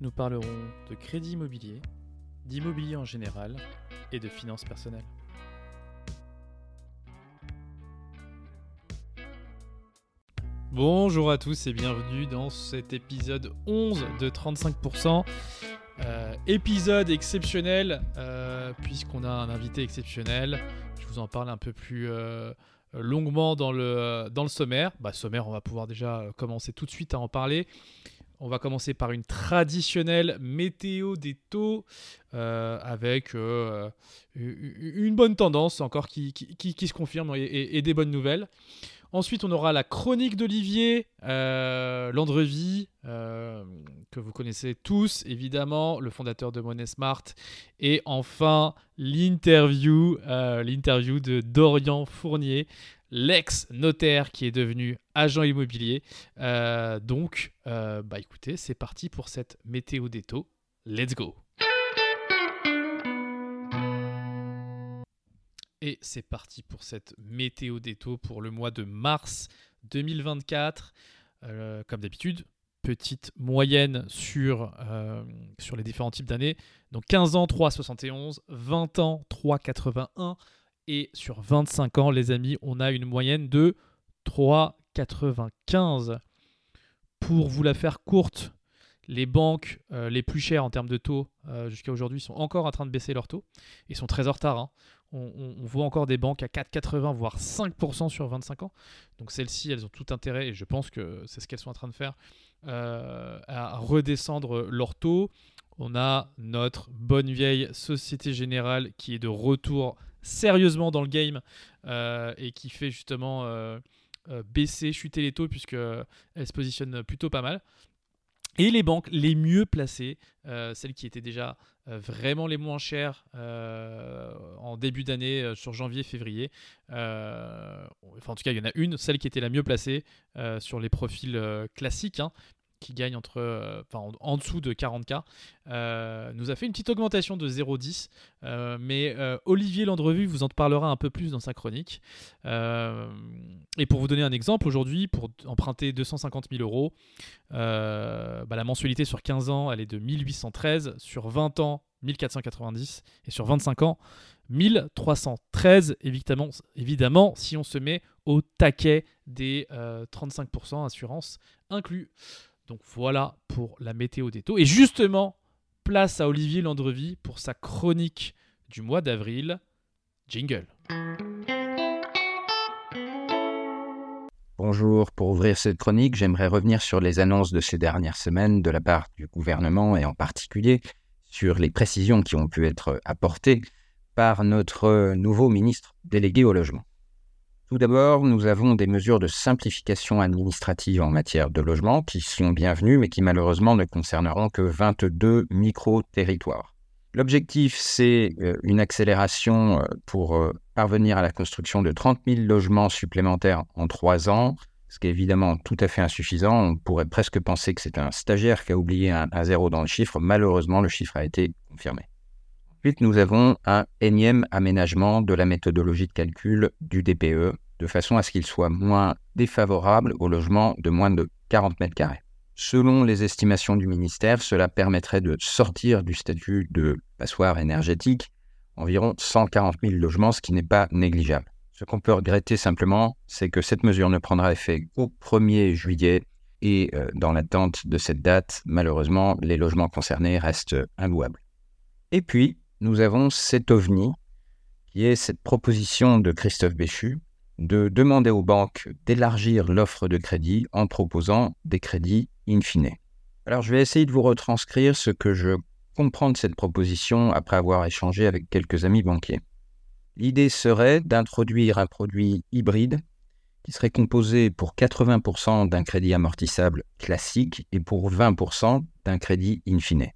Nous parlerons de crédit immobilier, d'immobilier en général et de finances personnelles. Bonjour à tous et bienvenue dans cet épisode 11 de 35%. Euh, épisode exceptionnel euh, puisqu'on a un invité exceptionnel. Je vous en parle un peu plus euh, longuement dans le, dans le sommaire. Bah, sommaire, on va pouvoir déjà commencer tout de suite à en parler. On va commencer par une traditionnelle météo des taux euh, avec euh, une bonne tendance encore qui, se confirme et, des bonnes nouvelles. Ensuite, on aura la chronique d'Olivier euh, euh, que vous connaissez tous, évidemment, le fondateur de Money Smart. Et enfin, l'interview de Dorian Fournier, l'ex-notaire qui est devenu agent immobilier. Euh, donc, euh, bah écoutez, c'est parti pour cette météo des taux. Let's go! Et c'est parti pour cette météo des taux pour le mois de mars 2024. Euh, comme d'habitude, petite moyenne sur, sur les différents types d'années. Donc 15 ans, 3,71, 20 ans, 3,81. Et sur 25 ans, les amis, on a une moyenne de 3,95. Pour vous la faire courte, les banques euh, les plus chères en termes de taux euh, jusqu'à aujourd'hui sont encore en train de baisser leurs taux. Ils sont très en retard. hein. On voit encore des banques à 4,80 voire 5% sur 25 ans. Donc celles-ci, elles ont tout intérêt, et je pense que c'est ce qu'elles sont en train de faire, euh, à redescendre leurs taux. On a notre bonne vieille Société Générale qui est de retour sérieusement dans le game euh, et qui fait justement euh, euh, baisser, chuter les taux puisque elle se positionne plutôt pas mal. Et les banques les mieux placées, celles qui étaient déjà vraiment les moins chères en début d'année, sur janvier-février. Enfin, en tout cas, il y en a une, celle qui était la mieux placée sur les profils classiques, hein, qui gagne entre, euh, en, dessous de 40K, euh, nous a fait une petite augmentation de 0,10. euh, mais Olivier Landrevu vous en parlera un peu plus dans sa chronique. Et pour vous donner un exemple, aujourd'hui, pour emprunter 250 000 euros, bah, la mensualité sur 15 ans, elle est de 1813, sur 20 ans, 1490, et sur 25 ans, 1313, évidemment, évidemment si on se met au taquet des euh, 35% assurance inclus. Donc voilà pour la météo des taux. Et justement, place à Olivier Landrevi pour sa chronique du mois d'avril. Jingle. Bonjour, pour ouvrir cette chronique, j'aimerais revenir sur les annonces de ces dernières semaines de la part du gouvernement et en particulier sur les précisions qui ont pu être apportées par notre nouveau ministre délégué au logement. Tout d'abord, nous avons des mesures de simplification administrative en matière de logement qui sont bienvenues mais qui malheureusement ne concerneront que 22 micro-territoires. L'objectif, c'est euh, une accélération euh, pour euh, parvenir à la construction de 30 000 logements supplémentaires en trois ans, ce qui est évidemment tout à fait insuffisant. On pourrait presque penser que c'est un stagiaire qui a oublié un, un zéro dans le chiffre. Malheureusement, le chiffre a été confirmé. Ensuite, nous avons un énième aménagement de la méthodologie de calcul du DPE, de façon à ce qu'il soit moins défavorable aux logements de moins de 40 mètres carrés. Selon les estimations du ministère, cela permettrait de sortir du statut de passoire énergétique environ 140 000 logements, ce qui n'est pas négligeable. Ce qu'on peut regretter simplement, c'est que cette mesure ne prendra effet qu'au 1er juillet et euh, dans l'attente de cette date, malheureusement, les logements concernés restent inlouables. Et puis, nous avons cet ovni qui est cette proposition de Christophe Béchu de demander aux banques d'élargir l'offre de crédit en proposant des crédits in fine. Alors je vais essayer de vous retranscrire ce que je comprends de cette proposition après avoir échangé avec quelques amis banquiers. L'idée serait d'introduire un produit hybride qui serait composé pour 80% d'un crédit amortissable classique et pour 20% d'un crédit in fine.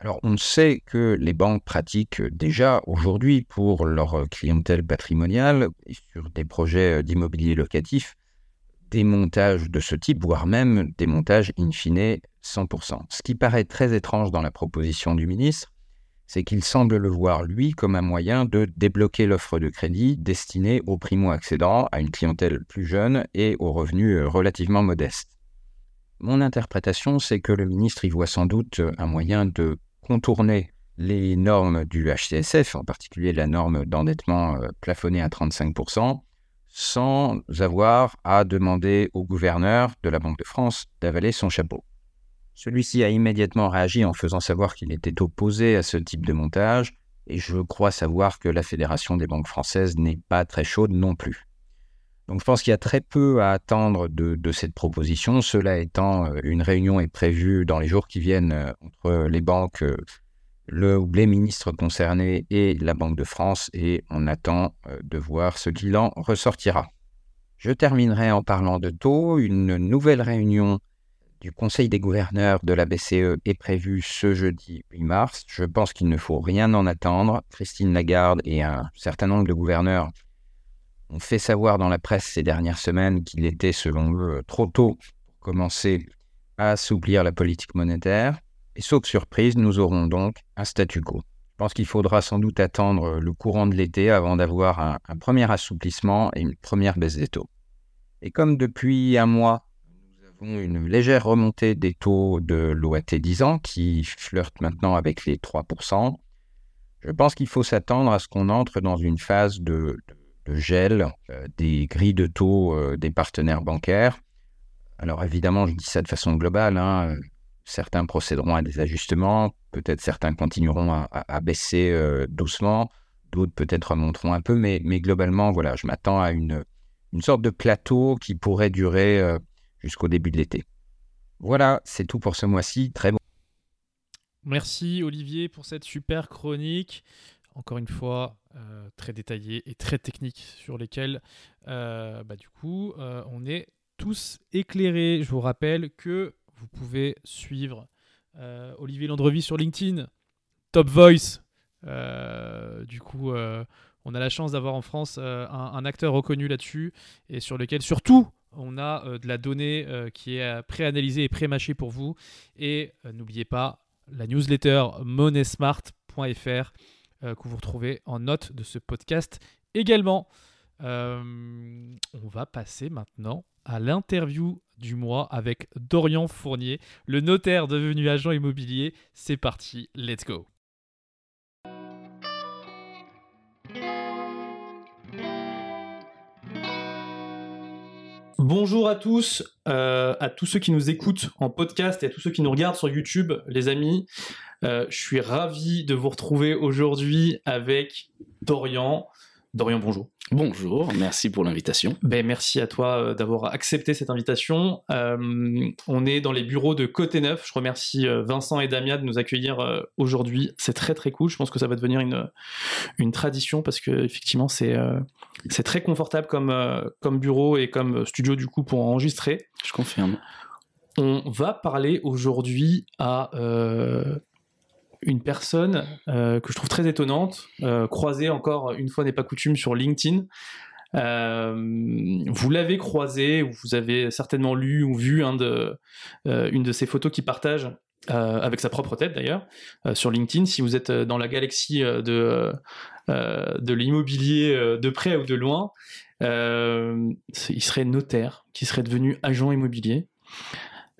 Alors, on sait que les banques pratiquent déjà aujourd'hui pour leur clientèle patrimoniale et sur des projets d'immobilier locatif des montages de ce type, voire même des montages in fine 100%. Ce qui paraît très étrange dans la proposition du ministre, c'est qu'il semble le voir, lui, comme un moyen de débloquer l'offre de crédit destinée aux primo-accédants, à une clientèle plus jeune et aux revenus relativement modestes. Mon interprétation, c'est que le ministre y voit sans doute un moyen de contourner les normes du HCSF, en particulier la norme d'endettement euh, plafonnée à 35%, sans avoir à demander au gouverneur de la Banque de France d'avaler son chapeau. Celui-ci a immédiatement réagi en faisant savoir qu'il était opposé à ce type de montage, et je crois savoir que la Fédération des banques françaises n'est pas très chaude non plus. Donc je pense qu'il y a très peu à attendre de, cette proposition. Cela étant, euh, une réunion est prévue dans les jours qui viennent euh, entre les banques, euh, le ou les ministres concernés et la Banque de France, et on attend de voir ce qu'il en ressortira. Je terminerai en parlant de taux. Une nouvelle réunion du Conseil des gouverneurs de la BCE est prévue ce jeudi 8 mars. Je pense qu'il ne faut rien en attendre. Christine Lagarde et un certain nombre de gouverneurs on fait savoir dans la presse ces dernières semaines qu'il était, selon eux, trop tôt pour commencer à assouplir la politique monétaire. Et sauf surprise, nous aurons donc un statu quo. Je pense qu'il faudra sans doute attendre le courant de l'été avant d'avoir un, premier assouplissement et une première baisse des taux. Et comme depuis un mois, nous avons une légère remontée des taux de l'OAT 10 ans qui flirte maintenant avec les 3%, je pense qu'il faut s'attendre à ce qu'on entre dans une phase de gel euh, des grilles de taux euh, des partenaires bancaires. Alors évidemment, je dis ça de façon globale. Hein, euh, certains procéderont à des ajustements, peut-être certains continueront à, baisser doucement, d'autres peut-être remonteront un peu, mais, mais globalement, voilà, je m'attends à une, une sorte de plateau qui pourrait durer jusqu'au début de l'été. Voilà, c'est tout pour ce mois-ci. Très bon. Merci Olivier pour cette super chronique encore une fois, euh, très détaillé et très technique sur lesquels, euh, bah, du coup, euh, on est tous éclairés. Je vous rappelle que vous pouvez suivre Olivier Landrevi sur LinkedIn, Top Voice. du coup, on a la chance d'avoir en France un, acteur reconnu là-dessus et sur lequel, surtout, on a de la donnée qui est préanalysée et pré-mâchée pour vous. Et n'oubliez pas la newsletter moneysmart.fr euh, que vous retrouvez en note de ce podcast également. Euh, on va passer maintenant à l'interview du mois avec Dorian Fournier, le notaire devenu agent immobilier. C'est parti, let's go. Bonjour à tous, euh, à tous ceux qui nous écoutent en podcast et à tous ceux qui nous regardent sur YouTube, les amis. Euh, je suis ravi de vous retrouver aujourd'hui avec Dorian. Dorian, bonjour. Bonjour, merci pour l'invitation. Ben, merci à toi euh, d'avoir accepté cette invitation. Euh, on est dans les bureaux de Côté Neuf. Je remercie Vincent et Damia de nous accueillir aujourd'hui. C'est très très cool. Je pense que ça va devenir une, une tradition parce que effectivement c'est c'est très confortable comme, comme bureau et comme studio du coup pour enregistrer. Je confirme. On va parler aujourd'hui à une personne euh, que je trouve très étonnante, euh, croisée encore une fois n'est pas coutume sur LinkedIn. Euh, vous l'avez croisé ou vous avez certainement lu ou vu une de ses photos qu'il partage avec sa propre tête d'ailleurs sur LinkedIn. Si vous êtes dans la galaxie de, de l'immobilier de près ou de loin, il serait notaire, qui serait devenu agent immobilier.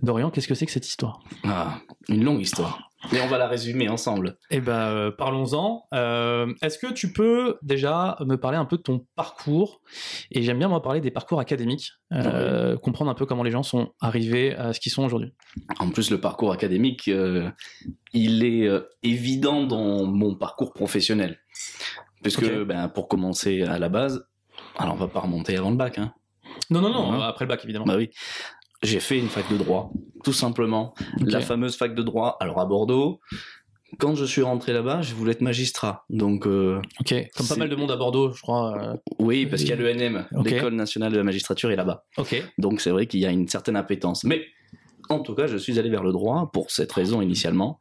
Dorian, qu'est-ce que c'est que cette histoire? Ah, une longue histoire. Et on va la résumer ensemble. Eh ben, euh, parlons-en. Euh, est-ce que tu peux déjà me parler un peu de ton parcours? Et j'aime bien moi parler des parcours académiques, euh, comprendre un peu comment les gens sont arrivés à ce qu'ils sont aujourd'hui. En plus, le parcours académique, il est évident dans mon parcours professionnel. Puisque Ok. ben, pour commencer à la base, alors on va pas remonter avant le bac, hein. Non, non, non, Ouais. après le bac, évidemment. Bah oui. J'ai fait une fac de droit, tout simplement. La fameuse fac de droit, alors à Bordeaux. Quand je suis rentré là-bas, je voulais être magistrat. Donc, euh, Ok, comme pas mal de monde à Bordeaux, je crois. euh, oui, parce qu'il y a l'ENM, Ok. l'École nationale de la magistrature est là-bas. Ok, Donc, c'est vrai qu'il y a une certaine appétence. Mais, en tout cas, je suis allé vers le droit pour cette raison initialement.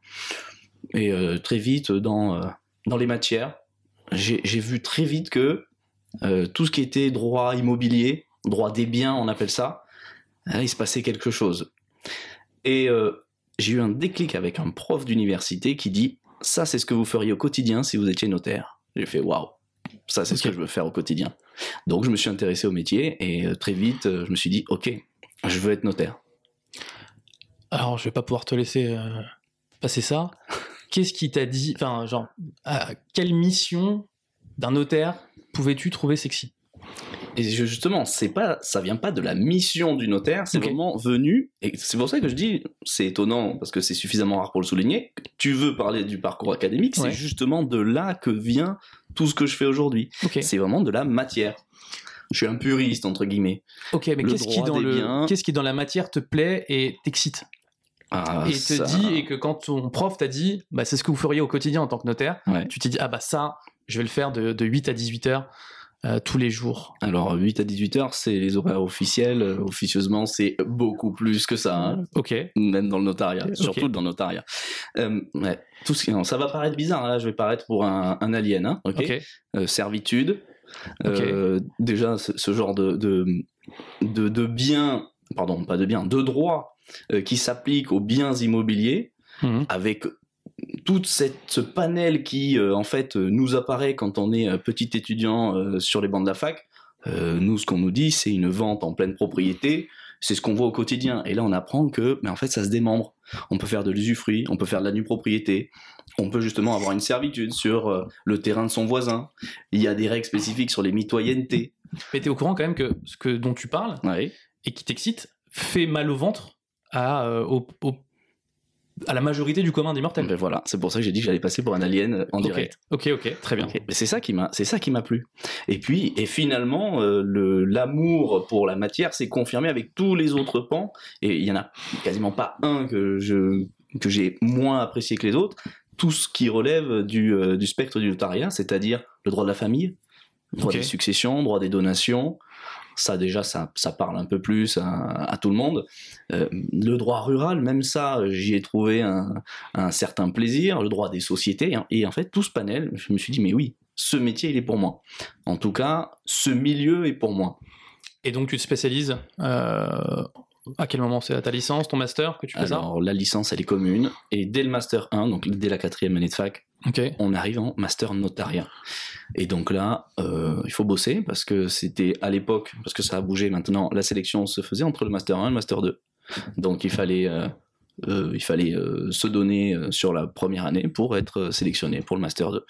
Et euh, très vite, dans, dans les matières, j'ai vu très vite que tout ce qui était droit immobilier, droit des biens, on appelle ça, là, il se passait quelque chose. Et euh, j'ai eu un déclic avec un prof d'université qui dit Ça, c'est ce que vous feriez au quotidien si vous étiez notaire. J'ai fait Waouh, ça, c'est ce que je veux faire au quotidien. Donc, je me suis intéressé au métier et euh, très vite, euh, je me suis dit Ok, je veux être notaire. alors je vais pas pouvoir te laisser euh, passer ça. Qu'est-ce qui t'a dit, enfin, genre, à quelle mission d'un notaire pouvais-tu trouver sexy? Et justement, c'est pas, ça vient pas de la mission du notaire, c'est Ok. vraiment venu. Et c'est pour ça que je dis, c'est étonnant parce que c'est suffisamment rare pour le souligner. Tu veux parler du parcours académique, Ouais. c'est justement de là que vient tout ce que je fais aujourd'hui. C'est vraiment de la matière. Je suis un puriste entre guillemets. ok, mais qu'est-ce qui, dans des le... biens. qu'est-ce qui dans la matière te plaît et t'excite Ah, Et te ça- dit, et que quand ton prof t'a dit, bah, c'est ce que vous feriez au quotidien en tant que notaire, Ouais. tu t'es dit, ah bah ça, je vais le faire de, de 8 à 18 heures euh, tous les jours. Alors 8 à 18 heures, c'est les horaires officiels. Euh, Officieusement, c'est beaucoup plus que ça. hein. Ok, même dans le notariat, surtout dans le notariat. Euh, ouais, tout ce qui, non, ça va paraître bizarre, hein, là, je vais paraître pour un, un alien, hein, ok, Euh, servitude, euh, déjà ce, genre de, de, de, de biens, pardon, pas de biens, de droits qui s'appliquent aux biens immobiliers, Mhm. avec tout cette, ce panel qui, euh, en fait, euh, nous apparaît quand on est euh, petit étudiant euh, sur les bancs de la fac. Euh, nous, ce qu'on nous dit, c'est une vente en pleine propriété. C'est ce qu'on voit au quotidien. Et là, on apprend que, mais en fait, ça se démembre. On peut faire de l'usufruit, on peut faire de la nue propriété, on peut justement avoir une servitude sur le terrain de son voisin. Il y a des règles spécifiques sur les mitoyennetés. Mais t'es au courant quand même que ce que, dont tu parles Ouais. et qui t'excite fait mal au ventre à, euh, au- au- à la majorité du commun des mortels. Ben voilà, c'est pour ça que j'ai dit que j'allais passer pour un alien euh, en direct. ok, ok, très bien. C'est ça qui m'a, c'est ça qui m'a plu. Et puis, et finalement, euh, le l'amour pour la matière s'est confirmé avec tous les autres pans. Et il y en a quasiment pas un que je que j'ai moins apprécié que les autres. Tout ce qui relève du, euh, du spectre du notariat, c'est-à-dire le droit de la famille, le droit des successions, le droit des donations. Ça déjà, ça, ça parle un peu plus à, à tout le monde. Euh, le droit rural, même ça, j'y ai trouvé un, un certain plaisir. Le droit des sociétés. hein. Et en fait, tout ce panel, je me suis dit, mais oui, ce métier, il est pour moi. En tout cas, ce milieu est pour moi. Et donc tu te spécialises euh, à quel moment? C'est à ta licence, ton master que tu fais Alors, la licence, elle est commune. Et dès le master 1, donc dès la quatrième année de fac, on arrive en master notariat. Et donc là, euh, il faut bosser parce que c'était à l'époque, parce que ça a bougé maintenant, la sélection se faisait entre le master 1 et le master 2. Donc il fallait, euh, euh, il fallait se donner sur la première année pour être sélectionné pour le master 2.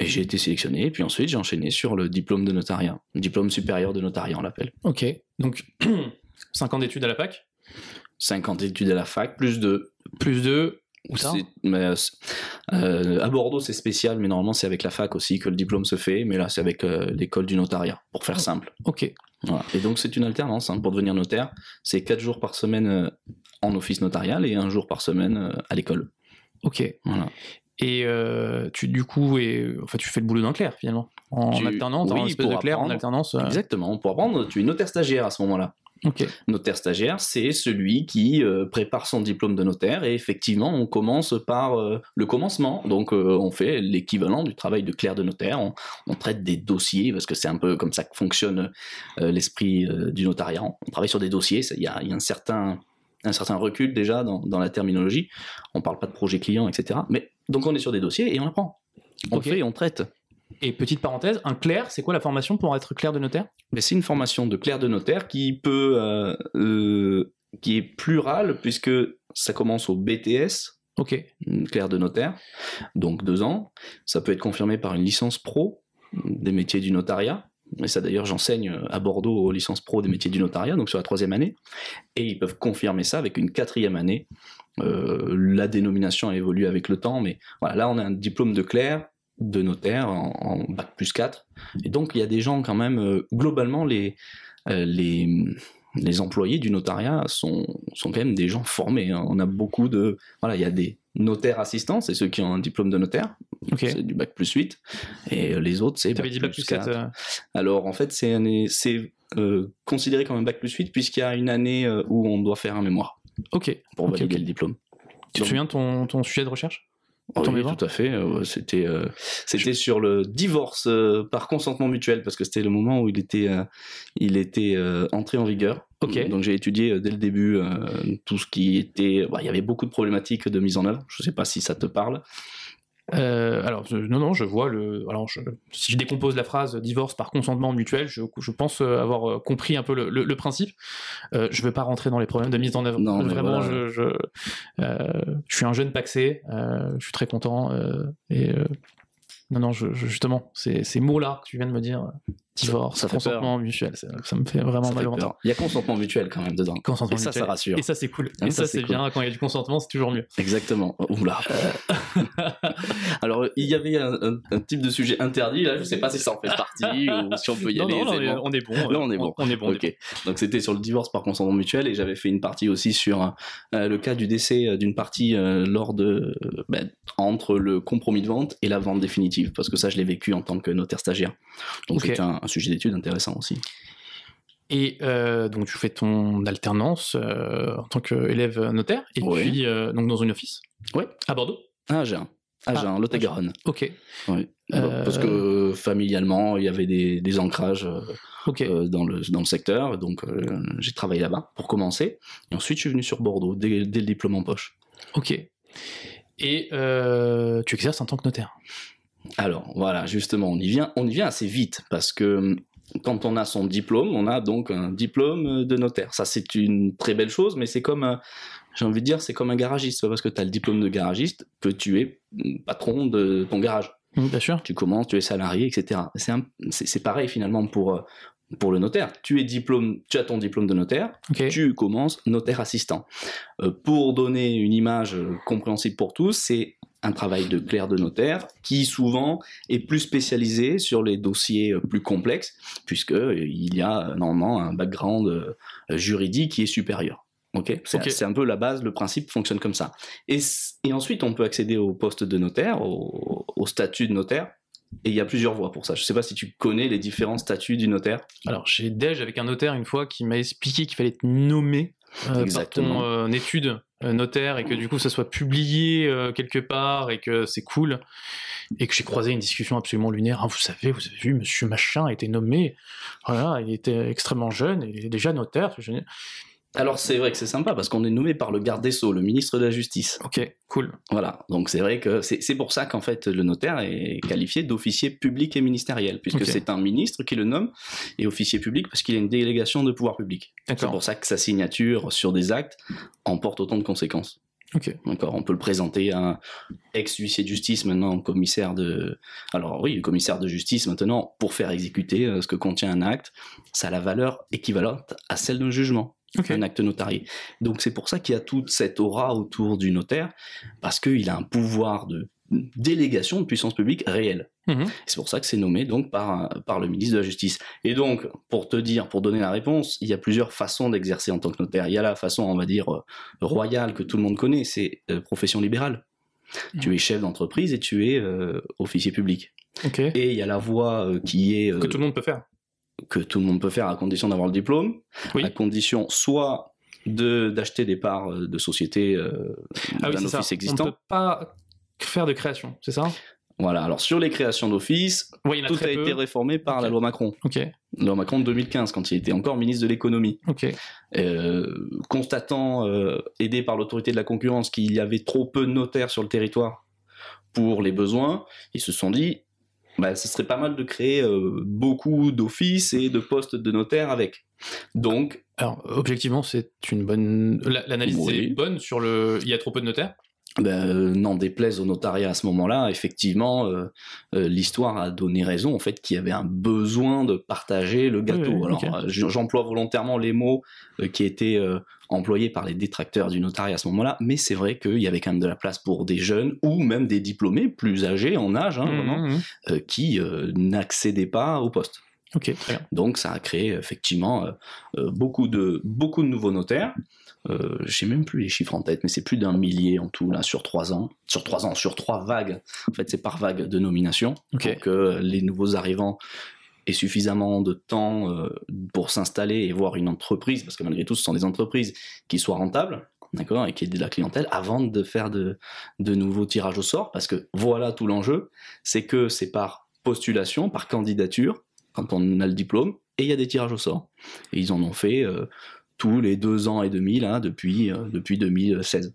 Et j'ai été sélectionné, et puis ensuite j'ai enchaîné sur le diplôme de notariat, diplôme supérieur de notariat on l'appelle. Ok. Donc 5 ans d'études à la PAC, 50 études à la fac, plus de plus 2. Mais, euh, euh, à Bordeaux, c'est spécial, mais normalement, c'est avec la fac aussi que le diplôme se fait. Mais là, c'est avec euh, l'école du notariat, pour faire simple. Ok. Voilà. Et donc, c'est une alternance hein, pour devenir notaire. C'est quatre jours par semaine en office notarial et un jour par semaine à l'école. Ok. Voilà. Et euh, tu du coup et enfin tu fais le boulot d'un clerc finalement en Tu- alternance, oui, en espèce de clerc en alternance. Exactement. Pour apprendre, tu es notaire stagiaire à ce moment-là. Notaire stagiaire, c'est celui qui euh, prépare son diplôme de notaire et effectivement, on commence par euh, le commencement. Donc, euh, on fait l'équivalent du travail de clerc de notaire. On, on traite des dossiers parce que c'est un peu comme ça que fonctionne l'esprit du notariat. On travaille sur des dossiers. Il y a, il y a un certain un certain recul déjà dans, dans la terminologie. On parle pas de projet client, etc. Mais donc on est sur des dossiers et on apprend. On Ok. fait, on traite. Et petite parenthèse, un clerc, c'est quoi la formation pour être clerc de notaire? Mais c'est une formation de clerc de notaire qui peut, euh, euh, qui est plurale puisque ça commence au BTS, Ok. clerc de notaire, donc deux ans. Ça peut être confirmé par une licence pro des métiers du notariat. Et ça d'ailleurs, j'enseigne à Bordeaux aux licences pro des métiers du notariat, donc sur la troisième année. Et ils peuvent confirmer ça avec une quatrième année. Euh, la dénomination a évolué avec le temps, mais voilà, là on a un diplôme de clerc de notaire en, en bac plus 4. Et donc, il y a des gens quand même, euh, globalement, les, euh, les, les employés du notariat sont, sont quand même des gens formés. hein. On a beaucoup de... Voilà, il y a des notaires assistants, c'est ceux qui ont un diplôme de notaire, Ok. c'est du bac plus 8, et euh, les autres, c'est T'avais dit bac plus 7. 4. euh, Alors en fait, c'est considéré comme un bac plus 8 puisqu'il y a une année où on doit faire un mémoire Ok. pour valider ok. le diplôme. Tu te souviens de ton, ton sujet de recherche? Oui, tout à fait. euh, c'était euh, c'était sur le divorce euh, par consentement mutuel parce que c'était le moment où il était euh, il était euh, entré en vigueur. Donc j'ai étudié euh, dès le début euh, tout ce qui était. bah, il y avait beaucoup de problématiques de mise en œuvre. Je sais pas si ça te parle. Euh, alors, je- non, non, je vois le. Alors, je- si je décompose la phrase divorce par consentement mutuel, je, je pense euh, avoir euh, compris un peu le, le- le principe. Euh, je ne vais pas rentrer dans les problèmes de mise en œuvre. Non, Vraiment, voilà. je, je, euh, je suis un jeune paxé, je suis très content. et non, non, justement, ces, ces mots-là que tu viens de me dire, divorce, ça fait consentement mutuel, ça, ça me fait vraiment Ça mal au ventre. Il y a consentement mutuel quand même dedans. Consentement Et ça, mutuel. ça rassure. Et ça, c'est cool. Et ça, ça, c'est c'est cool. bien. Quand il y a du consentement, c'est toujours mieux. Exactement. Oula. Alors, il y avait un, un- un type de sujet interdit, là, je sais pas si ça en fait partie ou si on peut y non, aller. non, c'est non, on est bon. Là, on est bon. On est bon. est Ok. Donc, c'était sur le divorce par consentement mutuel et j'avais fait une partie aussi sur euh, le cas du décès euh, d'une partie euh, lors de, euh, ben, entre le compromis de vente et la vente définitive, parce que ça, je l'ai vécu en tant que notaire stagiaire. Donc, c'était un, un sujet d'étude intéressant aussi. Et euh, donc tu fais ton alternance euh, en tant qu'élève notaire, et Ouais. puis euh, donc dans une office Ouais. à Bordeaux? Ah, j'ai un. Ah, Ah, un Lot-et-Garonne. Ok, Oui. Parce que familialement, il y avait des, des ancrages. dans, le, dans le secteur. Donc, j'ai travaillé là-bas pour commencer. Et ensuite, je suis venu sur Bordeaux dès, dès le diplôme en poche. ok. Et tu exerces en tant que notaire? Alors, voilà, justement, on y vient, on y vient assez vite parce que hum, quand on a son diplôme, on a donc un diplôme de notaire. Ça, c'est une très belle chose, mais c'est comme, un- j'ai envie de dire, c'est comme un garagiste. C'est pas parce que tu as le diplôme de garagiste que tu es hum, patron de ton garage. Oui, bien sûr. tu commences, tu es salarié, etc. C'est pareil finalement pour, euh, pour le notaire. Tu, es diplôme, tu as ton diplôme de notaire, tu commences notaire assistant. Euh, pour donner une image euh, compréhensible pour tous, c'est un travail de clerc de notaire qui souvent est plus spécialisé sur les dossiers euh, plus complexes, puisque euh, il y a euh, normalement un background juridique qui est supérieur. Ok, c'est un peu la base, le principe fonctionne comme ça. Et, ensuite, on peut accéder au poste de notaire, au, au statut de notaire. Et il y a plusieurs voies pour ça. Je ne sais pas si tu connais les différents statuts du notaire. Alors j'ai déj avec un notaire une fois qui m'a expliqué qu'il fallait être nommé euh, par Exactement. ton euh, étude euh, notaire et que du coup ça soit publié euh, quelque part et que c'est cool et que j'ai croisé une discussion absolument lunaire. Ah, vous savez, vous avez vu, Monsieur Machin a été nommé. Voilà, il était extrêmement jeune et il est déjà notaire. Alors c'est vrai que c'est sympa parce qu'on est nommé par le garde des Sceaux, le ministre de la Justice. Ok, cool. Voilà, donc c'est vrai que c'est pour ça qu'en fait le notaire est qualifié d'officier public et ministériel, puisque c'est un ministre qui le nomme, et officier public parce qu'il a une délégation de pouvoir public. C'est pour ça que sa signature sur des actes emporte autant de conséquences. Ok. D'accord, on peut le présenter à un ex-huissier de justice maintenant commissaire de. Alors oui, commissaire de justice maintenant pour faire exécuter euh, ce que contient un acte, ça a la valeur équivalente à celle d'un jugement, Un acte notarié. Donc c'est pour ça qu'il y a toute cette aura autour du notaire, parce qu'il a un pouvoir de délégation de puissance publique réelle. Mhm. C'est pour ça que c'est nommé donc par, par le ministre de la Justice. Et donc, pour te dire, pour donner la réponse, il y a plusieurs façons d'exercer en tant que notaire. Il y a la façon, on va dire, euh, royale que tout le monde connaît, c'est euh, profession libérale. Mhm. Tu es chef d'entreprise et tu es euh, officier public. Et il y a la voie euh, qui est Que tout le monde peut faire. Que tout le monde peut faire à condition d'avoir le diplôme, Oui. à condition soit de d'acheter des parts euh, de société euh, Ah oui, d'un c'est ça. office On existant. ne peut pas faire de création, c'est ça? Voilà. Alors sur les créations d'office, Oui, a tout a été réformé par la loi Macron. Ok, La loi Macron de 2015, quand il était encore ministre de l'économie. ok. Euh, constatant, euh, aidé par l'autorité de la concurrence, qu'il y avait trop peu de notaires sur le territoire pour les besoins, ils se sont dit, bah, ce serait pas mal de créer euh, beaucoup d'offices et de postes de notaires avec. Donc, Alors, objectivement, c'est une bonne. la- L'analyse Oui. est bonne sur le. Il y a trop peu de notaires. Ben, euh, n'en déplaise au notariat à ce moment-là, effectivement, euh, euh, l'histoire a donné raison en fait qu'il y avait un besoin de partager le gâteau. Oui, Alors, j'emploie volontairement les mots euh, qui étaient employés par les détracteurs du notariat à ce moment-là, mais c'est vrai qu'il y avait quand même de la place pour des jeunes ou même des diplômés plus âgés en âge, hein, vraiment, Mhm, mhm. euh, qui n'accédaient pas au poste. Ok, très bien. Donc ça a créé effectivement beaucoup, de, beaucoup de nouveaux notaires. Euh, J'ai même plus les chiffres en tête, mais c'est plus d'un millier en tout là sur trois ans. Sur trois ans, sur trois vagues. En fait, c'est par vague de nomination. Ok. Pour que les nouveaux arrivants aient suffisamment de temps euh, pour s'installer et voir une entreprise, parce que malgré tout, ce sont des entreprises qui soient rentables. D'accord, et qui aient de la clientèle avant de faire de, de nouveaux tirages au sort, parce que voilà tout l'enjeu, c'est que c'est par postulation, par candidature, quand on a le diplôme, et il y a des tirages au sort. Et ils en ont fait euh, tous les deux ans et demi, là, depuis, euh, depuis 2016.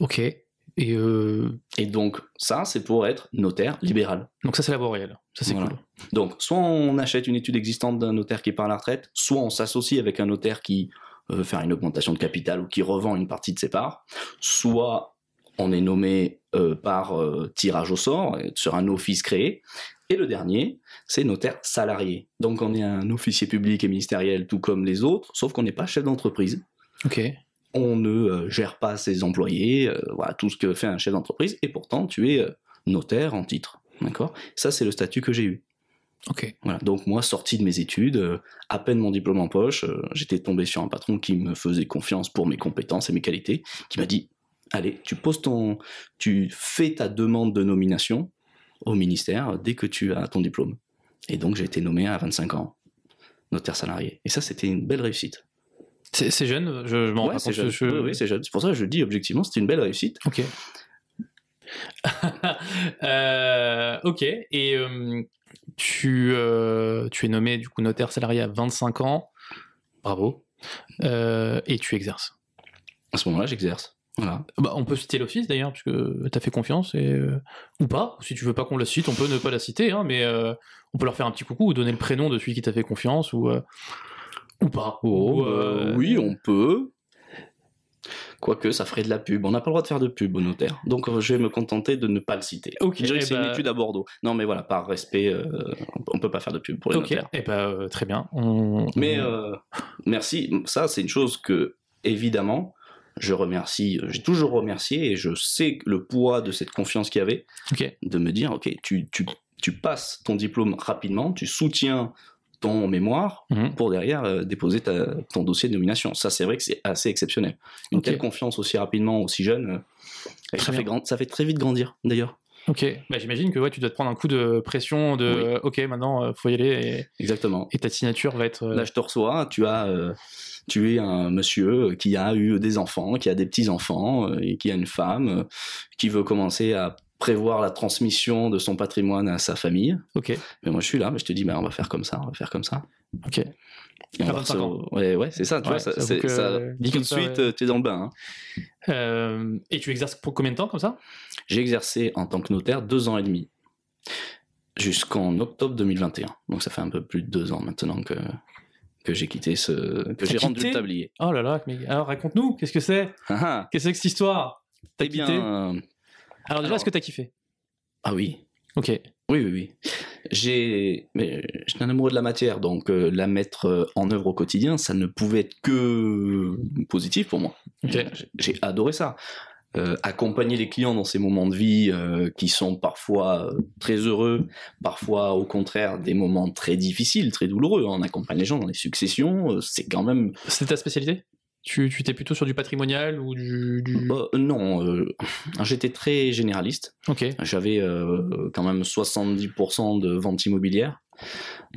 Ok. Et euh, Et donc, ça, c'est pour être notaire libéral. donc ça, c'est la voie réelle. Ça, c'est Voilà. cool. Donc, soit on achète une étude existante d'un notaire qui part à la retraite, soit on s'associe avec un notaire qui veut faire une augmentation de capital ou qui revend une partie de ses parts, soit on est nommé euh, par euh, tirage au sort sur un office créé. Et le dernier, c'est notaire salarié. Donc on est un officier public et ministériel tout comme les autres, sauf qu'on n'est pas chef d'entreprise. Ok. On ne euh, gère pas ses employés, euh, voilà tout ce que fait un chef d'entreprise, et pourtant tu es euh, notaire en titre. D'accord? Ça, c'est le statut que j'ai eu. Ok. Voilà, donc moi, sorti de mes études, euh, à peine mon diplôme en poche, euh, j'étais tombé sur un patron qui me faisait confiance pour mes compétences et mes qualités, qui m'a dit allez, tu poses ton, tu fais ta demande de nomination au ministère dès que tu as ton diplôme. Et donc j'ai été nommé à 25 ans, notaire salarié. Et ça, c'était une belle réussite. C'est jeune, je, je m'en Ouais, c'est jeune. je- Oui, oui, c'est jeune. C'est pour ça que je dis objectivement, c'était une belle réussite. Ok. Euh, ok. Et euh, tu, euh, tu es nommé du coup notaire salarié à 25 ans. Bravo. Et tu exerces. À ce moment-là, j'exerce. Voilà. Bah, on peut citer l'office d'ailleurs, puisque tu as fait confiance, et, euh, ou pas. Si tu veux pas qu'on la cite, on peut ne pas la citer, hein, mais euh, on peut leur faire un petit coucou ou donner le prénom de celui qui t'a fait confiance, ou, euh, ou pas. Oh, Ou, bah, oui, on peut. Quoique, ça ferait de la pub. On n'a pas le droit de faire de pub au notaire. Donc, je vais me contenter de ne pas le citer. Ok, que eh c'est bah- une étude à Bordeaux. Non, mais voilà, par respect, euh, on peut pas faire de pub pour les Ok, notaires. et bah, euh, très bien. On- Mais euh, merci. Ça, c'est une chose que, évidemment, je remercie. J'ai toujours remercié et je sais le poids de cette confiance qu'il y avait de me dire, ok, tu, tu, tu passes ton diplôme rapidement, tu soutiens ton mémoire Mhm. pour derrière euh, déposer ta- ton dossier de nomination. Ça, c'est vrai que c'est assez exceptionnel. Une telle confiance aussi rapidement, aussi jeune, euh, Très ça, bien. fait grand, ça fait très vite grandir, d'ailleurs. Ok, bah, j'imagine que ouais, tu dois te prendre un coup de pression de Oui. euh, ok, maintenant euh, faut y aller Exactement. et, et ta signature va être. euh, Là, je te reçois, tu as, euh, tu es un monsieur qui a eu des enfants, qui a des petits enfants euh, et qui a une femme qui veut commencer à prévoir la transmission de son patrimoine à sa famille. Ok, Mais moi, je suis là, mais je te dis, bah, on va faire comme ça, on va faire comme ça. ok. Et on À va 25 ans. se- Ouais, ouais, c'est ça, tu Ouais, vois, ça, que, dit tout de suite, ouais. euh, tu es dans le bain. hein. Euh, et tu exerces pour combien de temps comme ça? J'ai exercé en tant que notaire deux ans et demi, jusqu'en octobre 2021. Donc ça fait un peu plus de deux ans maintenant que, que j'ai quitté ce, que j'ai rendu le tablier. Oh là là, mais alors raconte-nous, qu'est-ce que c'est? Ah, ah. Qu'est-ce que c'est que cette histoire? T'as Eh bien, quitté? Euh, Alors déjà, alors- est-ce que t'as kiffé? Ah oui, Ok, oui, oui, oui. J'ai, j'étais un amoureux de la matière, donc euh, la mettre euh, en œuvre au quotidien, ça ne pouvait être que positif pour moi. J'ai- adoré ça. Euh, accompagner les clients dans ces moments de vie euh, qui sont parfois très heureux, parfois au contraire des moments très difficiles, très douloureux. On accompagne les gens dans les successions, euh, c'est quand même... C'était ta spécialité? Tu tu t'es plutôt sur du patrimonial ou du. du- Bah, non, euh, j'étais très généraliste. Ok, J'avais euh, quand même 70% de ventes immobilières.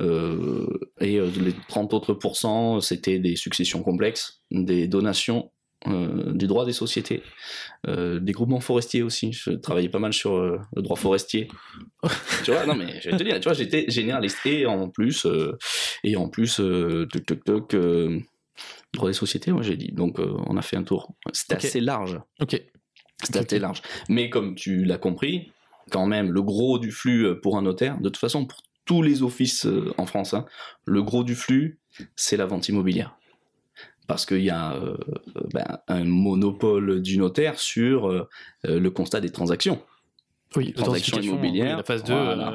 Euh, et les 30 autres pourcents, c'était des successions complexes, des donations, euh, du droit des sociétés, des groupements forestiers aussi. Je travaillais pas mal sur le droit forestier. tu vois, non mais je vais te dire, tu vois, j'étais généraliste et en plus, et en plus, toc toc toc, droit des sociétés, moi j'ai dit. Donc euh, on a fait un tour. C'était assez large. ok. C'était assez large. Mais comme tu l'as compris, quand même, le gros du flux euh, pour un notaire, de toute façon, pour tous les offices euh, en France, hein, le gros du flux, c'est la vente immobilière. parce qu'il y a euh, ben, un monopole du notaire sur euh, le constat des transactions. Oui, Transaction l'authentification, immobilière, oui, La phase 2, voilà.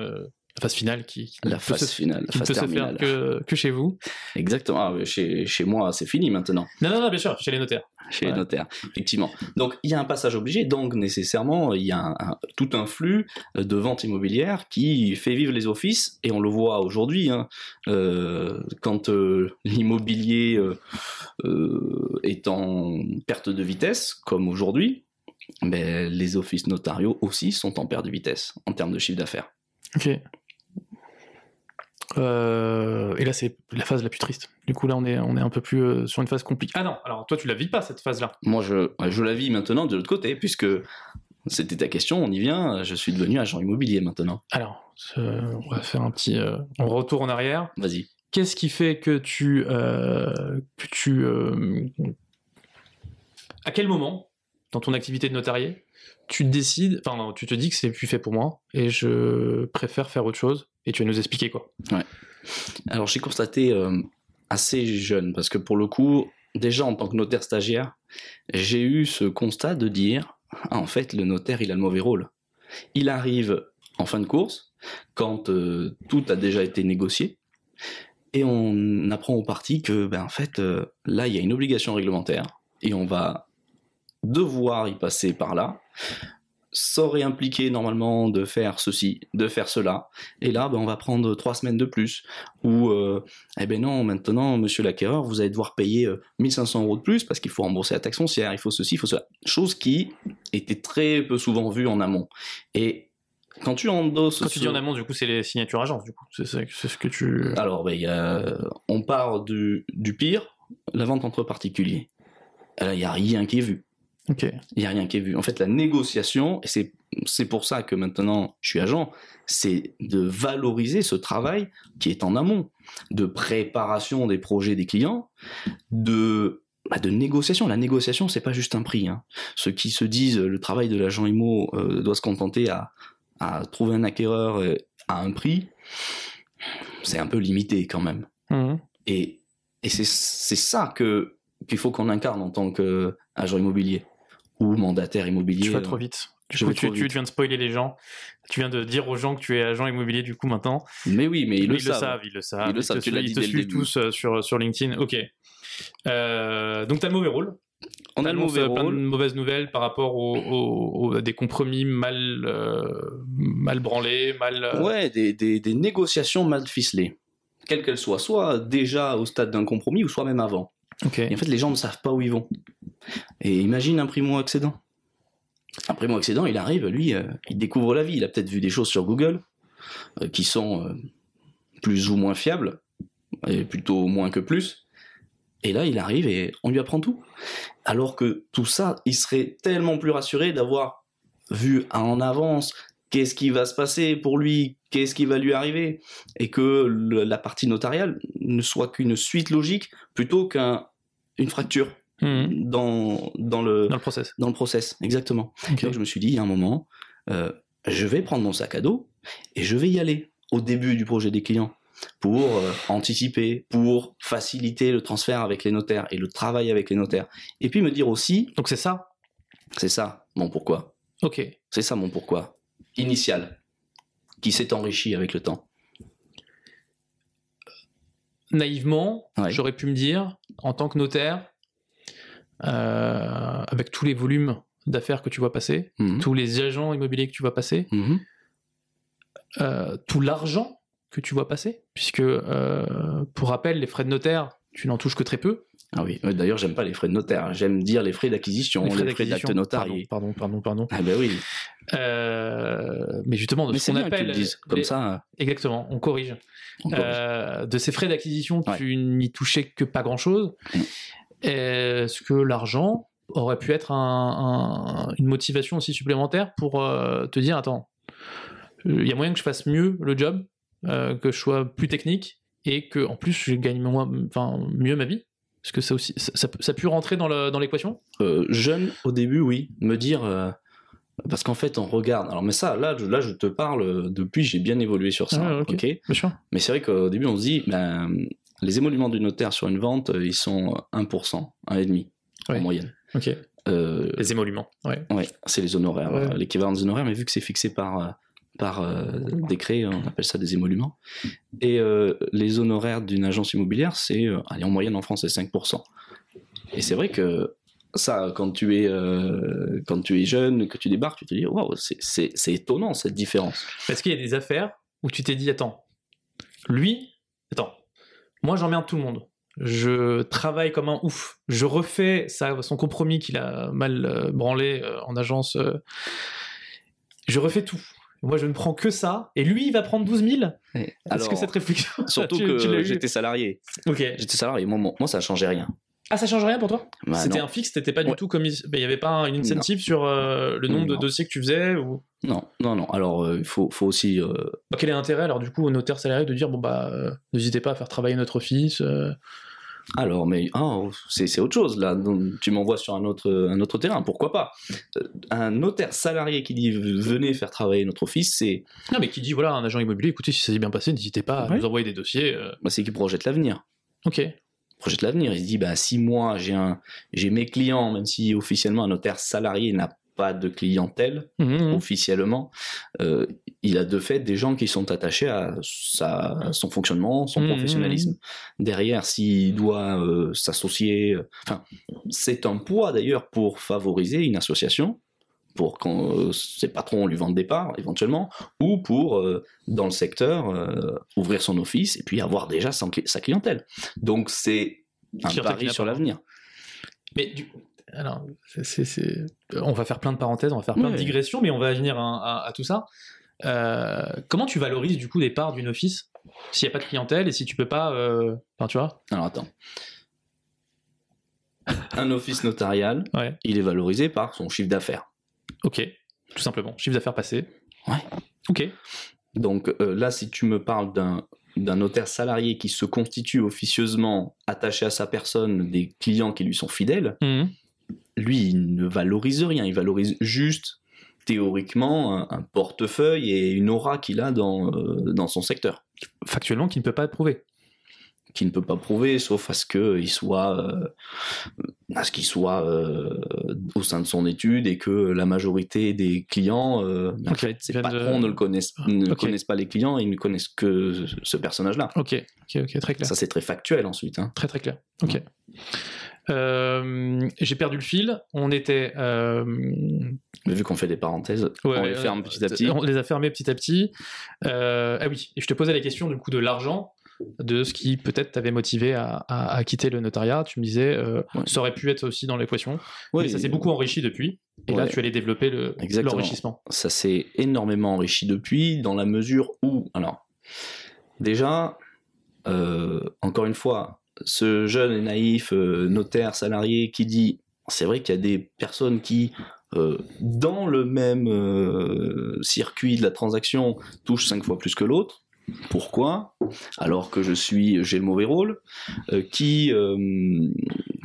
La phase finale qui, qui La ne peut phase se- finale, qui ne phase peut se terminale. faire que, que chez vous. Exactement. Ah, chez, chez moi, c'est fini maintenant. Non, non, non, bien sûr, chez les notaires. chez Ouais. les notaires, effectivement. Donc il y a un passage obligé, donc nécessairement il y a un- un- tout un flux euh, de vente immobilière qui fait vivre les offices, et on le voit aujourd'hui, hein, euh, quand euh, l'immobilier euh, est en perte de vitesse, comme aujourd'hui, ben, les offices notariaux aussi sont en perte de vitesse en termes de chiffre d'affaires. Ok. Euh, et là, c'est la phase la plus triste. Du coup, là, on est, on est un peu plus euh, sur une phase compliquée. Ah non, alors toi, tu la vis pas, cette phase-là. Moi, je, je la vis maintenant de l'autre côté, puisque c'était ta question, on y vient, je suis devenu agent immobilier maintenant. Alors, euh, on va faire un petit... euh, on retourne en arrière. Vas-y. Qu'est-ce qui fait que tu... euh, que tu euh, à quel moment, dans ton activité de notarié, tu décides... Enfin, non, tu te dis que c'est plus fait pour moi, et je préfère faire autre chose, et tu vas nous expliquer quoi. Alors j'ai constaté euh, assez jeune, parce que pour le coup, déjà en tant que notaire stagiaire, j'ai eu ce constat de dire, ah, en fait, le notaire, il a le mauvais rôle. Il arrive en fin de course, quand euh, tout a déjà été négocié, et on apprend au parti que, ben, en fait, euh, là, il y a une obligation réglementaire, et on va devoir y passer par là. Ça aurait impliqué normalement de faire ceci, de faire cela, et là, ben, on va prendre trois semaines de plus ou euh, eh ben non, maintenant, monsieur l'acquéreur, vous allez devoir payer euh, 1500 euros de plus parce qu'il faut rembourser la taxe foncière, il faut ceci, il faut cela. Chose qui était très peu souvent vue en amont. Et quand tu endosses. Quand tu ce- dis en amont, du coup, c'est les signatures agences, du coup. C'est ça- c'est ce que tu... Alors, ben, il y a- on part du, du pire, la vente entre particuliers. Là, il n'y a rien qui est vu. Il n'y a rien qui est vu. En fait, la négociation, et c'est, c'est pour ça que maintenant je suis agent, c'est de valoriser ce travail qui est en amont, de préparation des projets des clients, de, bah, de négociation. La négociation, c'est pas juste un prix. hein. Ceux qui se disent le travail de l'agent IMO euh, doit se contenter à, à trouver un acquéreur euh, à un prix, c'est un peu limité quand même. Mhm. Et, et c'est, c'est ça que, qu'il faut qu'on incarne en tant qu'agent immobilier ou mandataire immobilier. Tu vas trop vite. Du je coup, vais tu, viens de spoiler les gens. Tu viens de dire aux gens que tu es agent immobilier du coup maintenant. Mais oui, mais ils, le, ils savent. ils le savent. Ils le savent, te, tu l'as ils dit te dès le suivent début. tous euh, sur, sur LinkedIn. Ok. Euh, donc, tu as le mauvais rôle. On a le mauvais euh, plein de rôle. mauvaises nouvelles par rapport aux, aux- aux- à des compromis mal, euh, mal branlés, mal. Ouais, des, des, des négociations mal ficelées, quelles qu'elles soient, soit déjà au stade d'un compromis ou soit même avant. Ok. Et en fait, les gens ne savent pas où ils vont. Et imagine un primo-accédant. Un primo-accédant, il arrive, lui, euh, il découvre la vie. Il a peut-être vu des choses sur Google euh, qui sont euh, plus ou moins fiables, et plutôt moins que plus. Et là, il arrive et on lui apprend tout. Alors que tout ça, il serait tellement plus rassuré d'avoir vu en avance qu'est-ce qui va se passer pour lui, qu'est-ce qui va lui arriver, et que la partie notariale ne soit qu'une suite logique plutôt qu'une fracture Mhm. dans, dans, le, Dans le process. dans le process. Exactement. Donc je me suis dit, il y a un moment, euh, je vais prendre mon sac à dos et je vais y aller au début du projet des clients pour euh, anticiper, pour faciliter le transfert avec les notaires et le travail avec les notaires. Et puis me dire aussi, Donc, c'est ça c'est ça mon pourquoi. Ok. C'est ça mon pourquoi initial, qui s'est enrichi avec le temps. Naïvement, Ouais. j'aurais pu me dire, en tant que notaire, euh, avec tous les volumes d'affaires que tu vois passer, Mhm. tous les agents immobiliers que tu vois passer, Mhm. euh, tout l'argent que tu vois passer, puisque euh, pour rappel, les frais de notaire, tu n'en touches que très peu. Ah oui, d'ailleurs, j'aime pas les frais de notaire. J'aime dire les frais d'acquisition, les frais, d'acquisition. d'acte notarié. Pardon, pardon, pardon. Ah ben oui, Euh, mais justement, de mais ce qu'on bien que tu appelle. le dises. Comme les- ça, Exactement, on corrige. on corrige. Euh, de ces frais d'acquisition, Ouais. tu n'y touchais que pas grand-chose. Mm. Est-ce que l'argent aurait pu être un- un- une motivation aussi supplémentaire pour euh, te dire, attends, il y a moyen que je fasse mieux le job, euh, que je sois plus technique et que en plus je gagne moins, enfin, mieux ma vie? Est-ce que ça aussi, ça, ça, ça a pu rentrer dans l'équation? Euh, jeune, au début, oui. Me dire... parce qu'en fait, on regarde... Alors, mais ça, là, je, là, je te parle... Depuis, j'ai bien évolué sur ça. Ah ok. Mais c'est vrai qu'au début, on se dit... Ben, les émoluments du notaire sur une vente, euh, ils sont 1%, 1,5% Ouais. en moyenne. Ok. Euh, Les émoluments. Ouais. ouais, c'est les honoraires, Ouais. euh, l'équivalent des honoraires, mais vu que c'est fixé par, euh, par euh, décret, on appelle ça des émoluments. Et euh, les honoraires d'une agence immobilière, c'est, euh, allez, en moyenne en France, c'est 5%. Et c'est vrai que ça, quand tu es, euh, quand tu es jeune, que tu débarques, tu te dis, waouh, c'est- étonnant cette différence. Est-ce qu'il y a des affaires où tu t'es dit, attends, lui, attends, moi j'emmerde tout le monde. Je travaille comme un ouf. Je refais son compromis qu'il a mal euh, branlé euh, en agence. euh. Je refais tout. Moi, je ne prends que ça. Et lui, il va prendre 12 000 Est-ce que cette réflexion. surtout tu- que j'étais salarié. Ok. J'étais salarié, moi, moi, moi, ça changeait rien. Ah, ça change rien pour toi Bah, C'était un fixe, t'étais pas du Ouais. tout commis. Il n'y avait pas un- une incentive sur euh, le nombre de dossiers que tu faisais ou... Non, non, non. Alors, euh, il faut, faut aussi. euh, Bah, quel est l'intérêt alors du coup au notaire salarié de dire bon bah euh, n'hésitez pas à faire travailler notre fils euh, Alors, mais ah, c'est c'est autre chose là. Donc, tu m'envoies sur un autre, un autre terrain, pourquoi pas? Un notaire salarié qui dit venez faire travailler notre fils, c'est Non mais qui dit voilà un agent immobilier écoutez si ça s'est bien passé n'hésitez pas à Ouais. nous envoyer des dossiers. euh. bah, c'est qui projette l'avenir. Ok. Projette l'avenir. Il se dit bah si moi j'ai un, j'ai mes clients, même si officiellement un notaire salarié n'a pas de clientèle Mhm. officiellement, euh, il a de fait des gens qui sont attachés à, sa, à son fonctionnement, son professionnalisme. Derrière, s'il doit euh, s'associer, euh, enfin, c'est un poids d'ailleurs pour favoriser une association, pour quand euh, ses patrons lui vendent des parts éventuellement, ou pour, euh, dans le secteur, euh, ouvrir son office et puis avoir déjà sa clientèle. Donc c'est un Clientèle pari sur l'avenir. Mais du... alors c'est- c'est- on va faire plein de parenthèses, on va faire plein de Ouais. digressions, mais on va venir à, à- à tout ça. Euh, comment tu valorises du coup les parts d'une office? S'il n'y a pas de clientèle et si tu peux pas, enfin tu vois? Alors attends. Un office notarial, Ouais. il est valorisé par son chiffre d'affaires. Ok. Tout simplement. Chiffre d'affaires passé. Ouais. Ok. Donc euh, là, si tu me parles d'un d'un notaire salarié qui se constitue officieusement attaché à sa personne des clients qui lui sont fidèles, Mhm. lui, il ne valorise rien. Il valorise juste, théoriquement, un, un portefeuille et une aura qu'il a dans, euh, dans son secteur, Factuellement qui ne peut pas être prouvé. Qu'il ne peut pas prouver, sauf à ce qu'il soit, euh, à ce qu'il soit euh, au sein de son étude et que la majorité des clients, euh, mais en Ok, fait, ses viennent de- patrons ne, le connaissent, ne Ok. connaissent pas les clients, ils ne connaissent que ce personnage-là. Ok. Ok. Ok. Très clair. Ça, c'est très factuel ensuite. hein. Très très clair. Ok. Euh, J'ai perdu le fil. On était. Mais vu qu'on fait des parenthèses, ouais, on les ferme petit à petit. On les a fermés petit à petit. Ah oui, et je te posais la question du coup de l'argent, de ce qui peut-être t'avait motivé à, à- à quitter le notariat. Tu me disais, euh, Ouais. ça aurait pu être aussi dans l'équation. Ouais, mais ça s'est beaucoup enrichi depuis. Et là, tu allais développer le- l'enrichissement. ça s'est énormément enrichi depuis, dans la mesure où, alors, déjà, euh, encore une fois, ce jeune et naïf euh, notaire salarié qui dit, c'est vrai qu'il y a des personnes qui, euh, dans le même euh, circuit de la transaction, touchent cinq fois plus que l'autre. Pourquoi? Alors que je suis, j'ai le mauvais rôle, euh, qui, euh,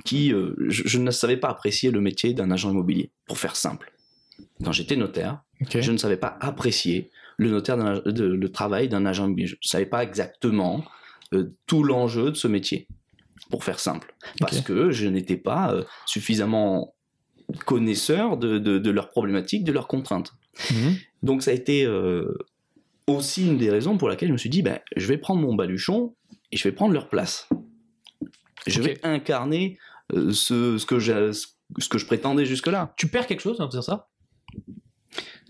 qui, euh, je, je ne savais pas apprécier le métier d'un agent immobilier, pour faire simple. Quand j'étais notaire, je ne savais pas apprécier le notaire de- le travail d'un agent immobilier. Je ne savais pas exactement euh, tout l'enjeu de ce métier, pour faire simple. Parce que je n'étais pas suffisamment connaisseur de, de- de leurs problématiques, de leurs contraintes. Mhm. Donc ça a été aussi une des raisons pour laquelle je me suis dit, ben, je vais prendre mon baluchon et je vais prendre leur place. Je vais incarner euh, ce, ce, que je, ce que je prétendais jusque-là. Tu perds quelque chose en faisant ça?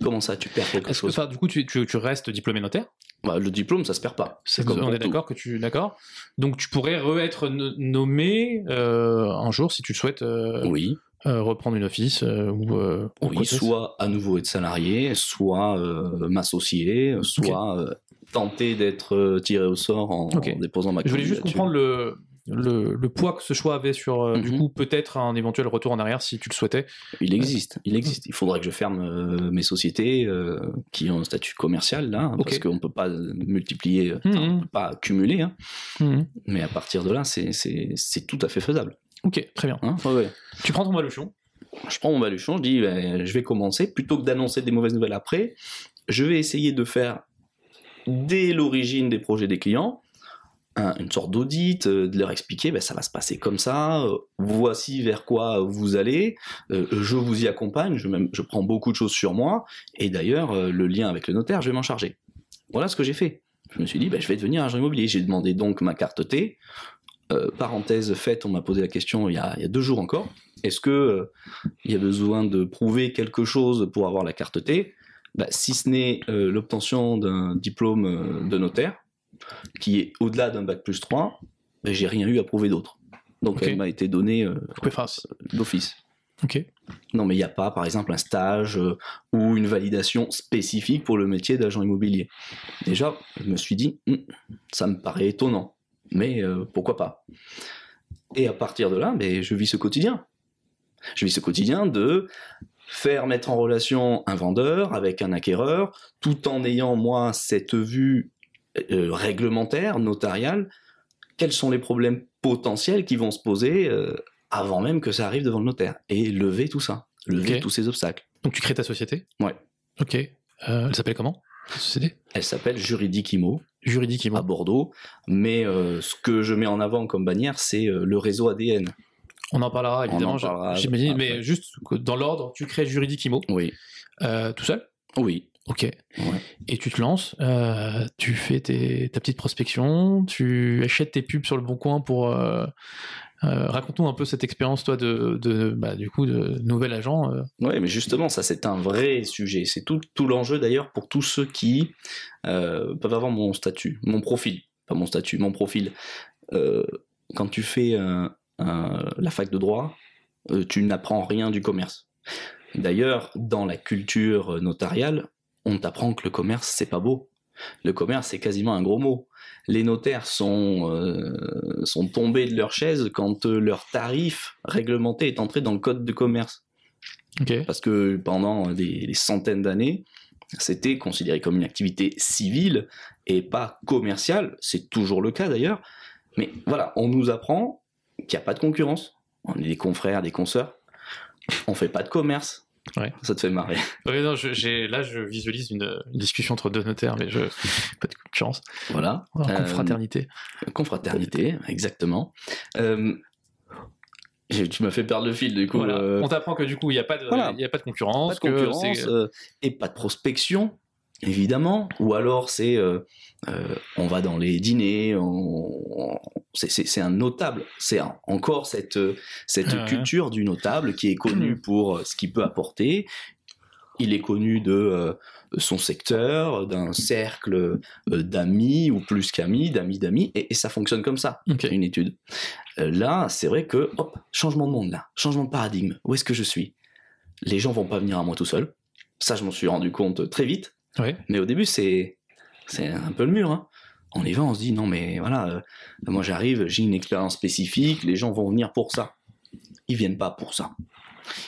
Comment ça, tu perds quelque que, chose? enfin, du coup, tu, tu- tu restes diplômé notaire? Bah, Le diplôme, ça se perd pas. C'est comme On est d'accord que tu d'accord? Donc tu pourrais re-être no- nommé euh, un jour si tu le souhaites euh, Oui, euh, reprendre une office euh, ou, euh, ou oui soit à nouveau être salarié, soit m'associer, soit tenter d'être tiré au sort en, déposant ma Je voulais juste comprendre le, le, le poids que ce choix avait sur, euh, du Mhm. coup, peut-être un éventuel retour en arrière si tu le souhaitais. Il existe, il existe. Il faudrait que je ferme euh, mes sociétés euh, qui ont un statut commercial là, Ok. parce qu'on ne peut pas multiplier, Mhm. on peut pas cumuler. hein. mais à partir de là, c'est tout à fait faisable. Ok, très bien. hein. Ouais, ouais. Tu prends ton baluchon. je prends mon baluchon, je dis ben, je vais commencer. Plutôt que d'annoncer des mauvaises nouvelles après, je vais essayer de faire dès l'origine des projets des clients un- une sorte d'audit, euh, de leur expliquer, ben, ça va se passer comme ça, euh, voici vers quoi vous allez, euh, je vous y accompagne, je, même, je prends beaucoup de choses sur moi, et d'ailleurs, le lien avec le notaire, je vais m'en charger. Voilà ce que j'ai fait. Je me suis dit, ben, je vais devenir agent immobilier. J'ai demandé donc ma carte T. Euh, parenthèse faite, on m'a posé la question il y a, il y a deux jours encore. Est-ce que euh, il y a besoin de prouver quelque chose pour avoir la carte T? Bah, Si ce n'est euh, l'obtention d'un diplôme de notaire, qui est au-delà d'un bac plus 3, ben, j'ai rien eu à prouver d'autre. Donc Ok. elle m'a été donnée d'office. ok. Non, mais il n'y a pas, par exemple, un stage ou une validation spécifique pour le métier d'agent immobilier. Déjà, je me suis dit, Hum, ça me paraît étonnant, mais euh, pourquoi pas? Et à partir de là, ben, je vis ce quotidien. Je vis ce quotidien de faire mettre en relation un vendeur avec un acquéreur, tout en ayant, moi, cette vue euh, réglementaire, notariale. Quels sont les problèmes potentiels qui vont se poser euh, avant même que ça arrive devant le notaire? Et lever tout ça, lever tous ces obstacles. Donc tu crées ta société? Ouais. Ok. Euh, elle s'appelle comment? Elle s'appelle Juridique Imo Juridique à. Bordeaux, mais euh, ce que je mets en avant comme bannière, c'est euh, le réseau ADN. On en parlera évidemment. J'imagine, mais juste dans l'ordre, tu crées Juridique Immo Oui, euh, tout seul? oui, Ok. Ouais. Et tu te lances, euh, tu fais tes- ta petite prospection, tu achètes tes pubs sur le bon coin pour. euh, euh, Raconte-nous un peu cette expérience, toi, de, bah, du coup, de nouvel agent. euh. Oui, mais justement, ça c'est un vrai sujet. C'est tout, l'enjeu d'ailleurs pour tous ceux qui euh, peuvent avoir mon statut, mon profil, pas mon statut, mon profil. Euh, quand tu fais la fac de droit, tu n'apprends rien du commerce. D'ailleurs, dans la culture notariale, on t'apprend que le commerce c'est pas beau. Le commerce c'est quasiment un gros mot. Les notaires sont, euh, sont tombés de leur chaise quand euh, leur tarif réglementé est entré dans le code de commerce parce que pendant des, des centaines d'années, c'était considéré comme une activité civile et pas commerciale. C'est toujours le cas d'ailleurs. Mais voilà, on nous apprend qu'il n'y a pas de concurrence. On est des confrères, des consoeurs. On fait pas de commerce. Ouais. Ça te fait marrer. Ouais, non, je- là, je visualise une, une discussion entre deux notaires, mais je pas de concurrence. Voilà. En Euh, confraternité. confraternité, exactement. Euh, tu m'as fait perdre le fil du coup. Voilà. euh, On t'apprend que du coup, il n'y a, pas de- Voilà. y a pas de concurrence. pas de et pas de prospection, évidemment. Ou alors c'est euh, euh, on va dans les dîners, c'est- un notable. C'est encore cette, euh, cette Ouais. culture du notable qui est connu pour euh, ce qu'il peut apporter. Il est connu de euh, son secteur, d'un cercle d'amis ou plus qu'amis, d'amis d'amis, et, et ça fonctionne comme ça une étude. Là, c'est vrai que, hop, changement de monde là, changement de paradigme. Où est-ce que je suis? Les gens vont pas venir à moi tout seul. Ça, je m'en suis rendu compte très vite. Ouais. Mais au début, c'est c'est un peu le mur. hein. On y va, on se dit non, mais voilà, euh, moi j'arrive, j'ai une expérience spécifique, les gens vont venir pour ça. Ils viennent pas pour ça.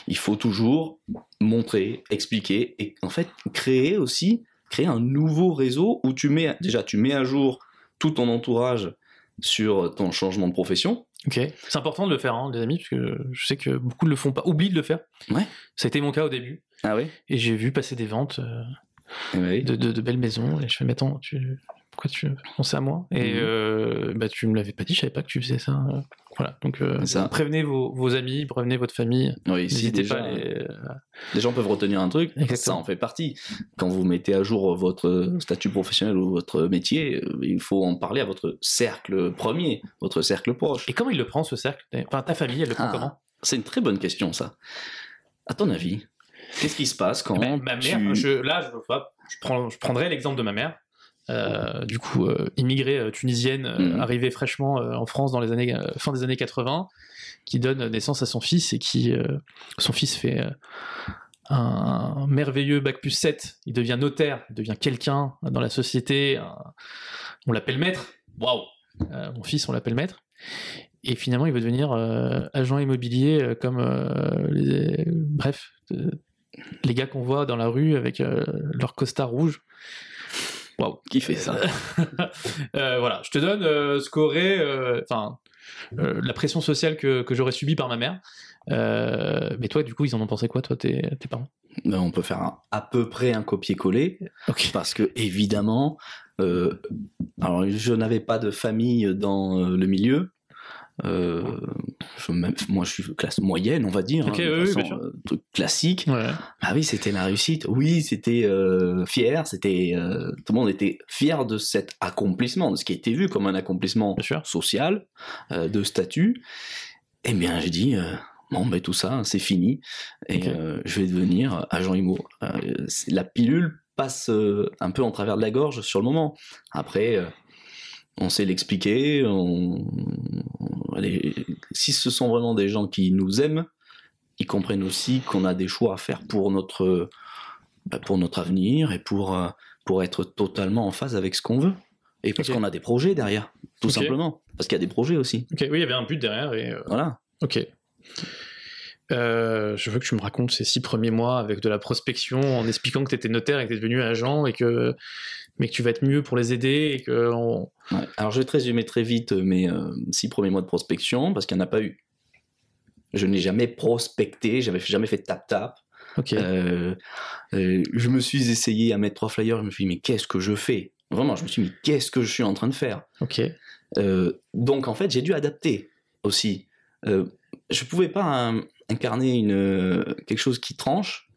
Il faut toujours montrer, expliquer et en fait créer aussi, créer un nouveau réseau où tu mets déjà tu mets à jour tout ton entourage sur ton changement de profession. Ok. C'est important de le faire, hein, les amis, parce que je sais que beaucoup ne le font pas, oublient de le faire. Ouais. Ça a été mon cas au début. Ah oui. Et j'ai vu passer des ventes euh, oui. de, de- de belles maisons. Et je fais, mais attends, tu, pourquoi tu pensais à moi? Et Mhm. euh, bah, tu me l'avais pas dit, je savais pas que tu faisais ça. euh. Voilà. Donc, euh, ça. prévenez vos, vos amis, prévenez votre famille. Oui, si déjà, pas à les- les gens peuvent retenir un truc, ça Exactement. en fait partie. Quand vous mettez à jour votre statut professionnel ou votre métier, euh, il faut en parler à votre cercle premier, votre cercle proche. Et comment il le prend, ce cercle? Enfin, ta famille, elle le prend Ah, comment? C'est une très bonne question, ça. À ton avis, qu'est-ce qui se passe quand Eh ben, Ma tu... mère, je, là, je, je, prends, je prendrai l'exemple de ma mère. Euh, du coup, euh, immigrée euh, tunisienne, euh, Mhm. arrivée fraîchement en France dans les années fin des années 80, qui donne naissance à son fils et qui son fils fait un merveilleux bac plus 7. Il devient notaire, il devient quelqu'un dans la société. un- on l'appelle maître. Waouh Mon fils, on l'appelle maître. Et finalement, il veut devenir euh, agent immobilier euh, comme euh, les, bref, les gars qu'on voit dans la rue avec euh, leur costard rouge. Waouh, Qui fait ça? Euh, voilà, je te donne euh, ce qu'aurait, enfin, la pression sociale que, que j'aurais subie par ma mère. Mais toi, du coup, ils en ont pensé quoi, toi, tes, tes parents? Ben, On peut faire un- à peu près un copier-coller, parce que évidemment, alors, je n'avais pas de famille dans le milieu. Euh, je- même- moi, je suis classe moyenne, on va dire. Ok, hein, oui, façon, euh, truc classique. Ouais. Ah oui, c'était la réussite. Oui, c'était euh, fier. C'était tout le monde était fier de cet accomplissement, de ce qui était vu comme un accomplissement social, de statut. Eh bien, j'ai dit bon, ben tout ça, c'est fini, et je vais devenir agent IMO. La pilule passe un peu en travers de la gorge sur le moment. Après. on sait l'expliquer. On... si ce sont vraiment des gens qui nous aiment, ils comprennent aussi qu'on a des choix à faire pour notre, bah, pour notre avenir et pour, euh, pour être totalement en phase avec ce qu'on veut. Et parce qu'on a des projets derrière, tout simplement. Parce qu'il y a des projets aussi. Ok, oui, il y avait un but derrière et euh, Voilà. ok. Euh, je veux que tu me racontes ces six premiers mois avec de la prospection en expliquant que tu étais notaire et que tu es devenu agent et que mais que tu vas être mieux pour les aider et que on- Ouais. Alors je vais te résumer très vite mes euh, six premiers mois de prospection, parce qu'il n'y en a pas eu. Je n'ai jamais prospecté, j'avais jamais fait tap-tap. ok Euh, euh, je me suis essayé à mettre trois flyers, je me suis dit, mais qu'est-ce que je fais? Vraiment, je me suis dit, mais qu'est-ce que je suis en train de faire? Ok Donc, en fait, j'ai dû adapter aussi. Je pouvais pas hein, incarner une, quelque chose qui tranche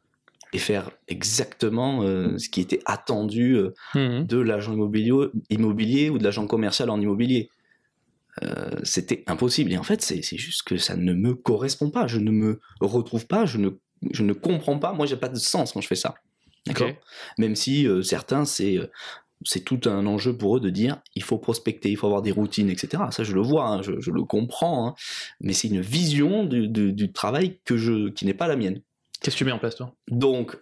et faire exactement euh, ce qui était attendu euh, Mhm. de l'agent immobilier, immobilier ou de l'agent commercial en immobilier. Euh, C'était impossible. Et en fait, c'est juste que ça ne me correspond pas. Je ne me retrouve pas. Je ne, je ne comprends pas. Moi, j'ai pas de sens quand je fais ça. D'accord. Même si certains, c'est c'est tout un enjeu pour eux de dire il faut prospecter, il faut avoir des routines, etc. Ça, je le vois, hein, je, je le comprends. hein. mais c'est une vision du, du- du travail que je, qui n'est pas la mienne. Qu'est-ce que tu mets en place toi? Donc,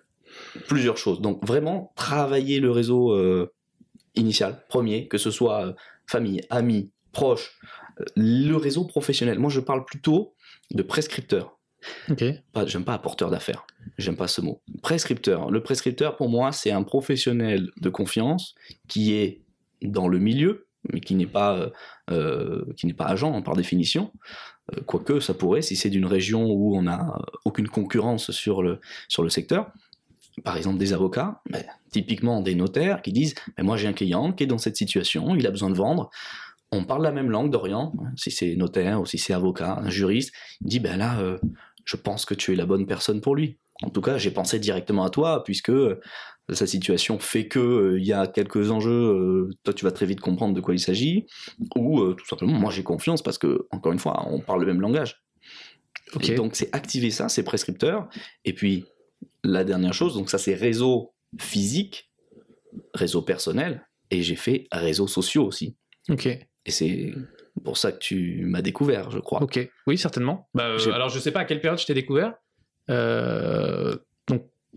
plusieurs choses. Donc, vraiment, travailler le réseau euh, initial, premier, que ce soit euh, famille, amis, proches, euh, le réseau professionnel. Moi, je parle plutôt de prescripteur. Ok Pas, j'aime pas apporteur d'affaires. J'aime pas ce mot. Prescripteur. Le prescripteur, pour moi, c'est un professionnel de confiance qui est dans le milieu, mais qui n'est pas, euh, qui n'est pas agent hein, par définition. Euh, quoique, ça pourrait, si c'est d'une région où on n'a aucune concurrence sur le, sur le secteur. Par exemple, des avocats, mais typiquement des notaires qui disent mais Moi, j'ai un client qui est dans cette situation, il a besoin de vendre. On parle la même langue d'Orient, hein, si c'est notaire ou si c'est avocat, un juriste. Il dit Ben là, euh, je pense que tu es la bonne personne pour lui. En tout cas, j'ai pensé directement à toi, puisque euh, sa situation fait que euh, il y a quelques enjeux, euh, toi tu vas très vite comprendre de quoi il s'agit, ou euh, tout simplement, moi j'ai confiance parce que, encore une fois, on parle le même langage. Et donc c'est activer ça, c'est prescripteur. Et puis la dernière chose, donc ça c'est réseau physique, réseau personnel, et j'ai fait réseaux sociaux aussi. ok Et c'est pour ça que tu m'as découvert, je crois. ok oui certainement bah, euh, alors je sais pas à quelle période je t'ai découvert Euh,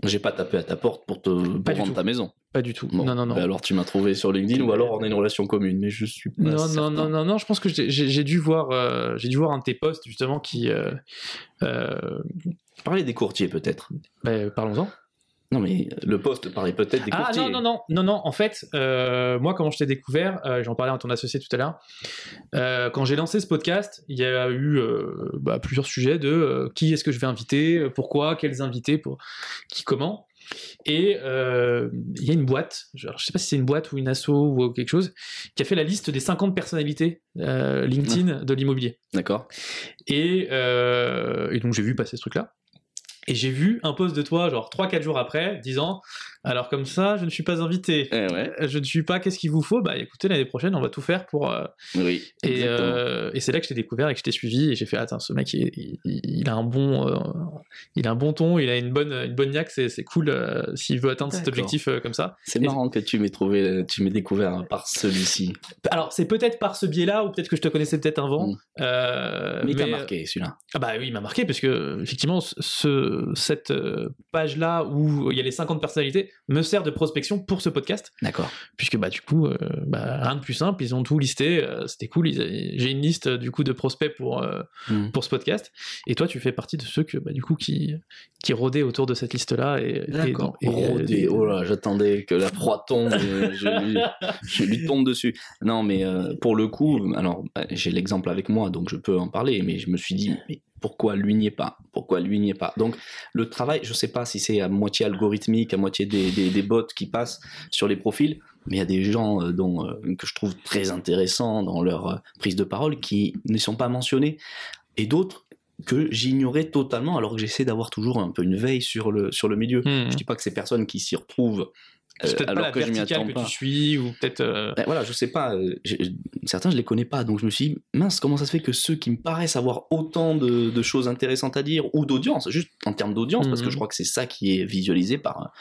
J'ai pas tapé à ta porte pour te pour Pas vendre ta maison. pas du tout Bon, non non non bah alors tu m'as trouvé sur LinkedIn ou alors on a une relation commune, mais je suis pas Non, non, certain. non, non, non, je pense que j'ai dû voir, euh, j'ai dû voir un de tes posts justement qui, euh, euh, Parler des courtiers peut-être. bah, parlons-en. Non mais le poste parlait peut-être des Ah courtiers. non, non, non, non, non, en fait, euh, moi, comment je t'ai découvert, euh, j'en parlais à ton associé tout à l'heure, euh, quand j'ai lancé ce podcast, il y a eu euh, bah, plusieurs sujets de euh, qui est-ce que je vais inviter, euh, pourquoi, quels invités, pour qui, comment. Et euh, il y a une boîte, je, je sais pas si c'est une boîte ou une asso ou quelque chose, qui a fait la liste des 50 personnalités euh, LinkedIn de l'immobilier. D'accord. Et, euh, et donc j'ai vu passer ce truc-là. Et j'ai vu un post de toi, genre 3-4 jours après, disant Alors comme ça, je ne suis pas invité. Eh ouais. Je ne suis pas, qu'est-ce qu'il vous faut? Bah écoutez, l'année prochaine, on va tout faire pour. euh, Oui. Et, exactement. euh, et c'est là que je t'ai découvert et que je t'ai suivi. Et j'ai fait Attends, ce mec, il, il- il a un bon, euh, il a un bon ton, il a une bonne, une bonne niaque, c'est c'est cool euh, s'il veut atteindre cet objectif euh, comme ça. C'est et- marrant que tu m'aies trouvé, tu m'aies découvert par celui-ci. Alors c'est peut-être par ce biais-là, ou peut-être que je te connaissais peut-être avant. Mm. euh, mais il t'a marqué celui-là. Ah bah oui, il m'a marqué parce que effectivement ce, cette euh, page-là où il y a les 50 personnalités me sert de prospection pour ce podcast D'accord. puisque bah du coup euh, bah, rien de plus simple, ils ont tout listé, euh, c'était cool, j'ai une liste du coup de prospects pour euh, Mm. pour ce podcast et toi tu fais partie de ceux que bah, du coup qui qui rôdaient autour de cette liste-là et et D'accord. et, euh, Oh là, j'attendais que la proie tombe. je, lui, je lui tombe dessus. Non, mais euh, pour le coup, alors bah, j'ai l'exemple avec moi, donc je peux en parler. Mais je me suis dit, mais pourquoi lui n'y est pas Pourquoi lui n'y est pas. Donc le travail, je sais pas si c'est à moitié algorithmique, à moitié des, des, des bots qui passent sur les profils, mais il y a des gens euh, dont, euh, que je trouve très intéressants dans leur euh, prise de parole qui ne sont pas mentionnés, et d'autres que j'ignorais totalement alors que j'essaie d'avoir toujours un peu une veille sur le, sur le milieu. Mhm. Je dis pas que ces personnes qui s'y retrouvent Euh, peut-être pas alors la que je m'y verticale attends que pas. tu suis, ou peut-être. euh, Ben voilà, je sais pas. euh, certains, je les connais pas. Donc je me suis dit, mince, comment ça se fait que ceux qui me paraissent avoir autant de, de choses intéressantes à dire, ou d'audience, juste en termes d'audience, parce que Mhm. je crois que c'est ça qui est visualisé par,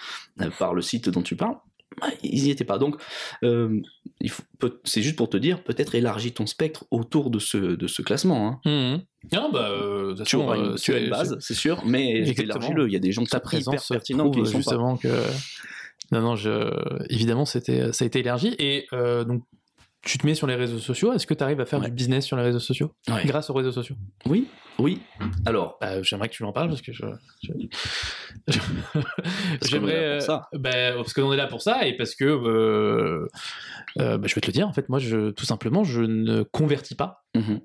par le site dont tu parles, ben, ils n'y étaient pas. Donc, euh, c'est juste pour te dire, peut-être élargis ton spectre autour de ce, de ce classement. Hein. mhm. Bah, euh, Tu une, tu as une base, c'est sûr, mais élargis-le. Il y a des gens qui sont hyper pertinents qui sont pas. justement que non non je évidemment c'était ça a été élargi et euh, donc tu te mets sur les réseaux sociaux est-ce que tu arrives à faire Ouais. du business sur les réseaux sociaux? Ouais. grâce aux réseaux sociaux? Oui, oui. Alors, Bah, j'aimerais que tu m'en parles parce que je, je- je- qu'on est j'aimerais là pour ça. euh, bah, parce qu'on est là pour ça et parce que euh, euh, bah, je vais te le dire en fait moi je tout simplement je ne convertis pas mhm.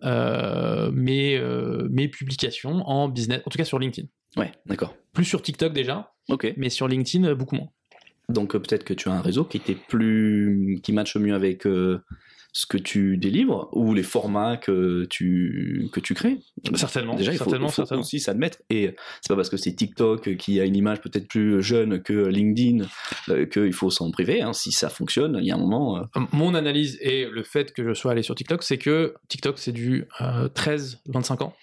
mes mes publications en business en tout cas sur LinkedIn ouais, d'accord. plus sur TikTok déjà Ok. mais sur LinkedIn beaucoup moins Donc euh, peut-être que tu as un réseau qui était plus qui matche mieux avec euh, ce que tu délivres ou les formats que tu que tu crées. certainement Déjà, il faut, certainement il faut certainement aussi s'admettre. Et c'est pas parce que c'est TikTok qui a une image peut-être plus jeune que LinkedIn euh, qu'il faut s'en priver. hein. Si ça fonctionne, il y a un moment. euh, Mon analyse et le fait que je sois allé sur TikTok, c'est que TikTok, c'est du 13-25 ans.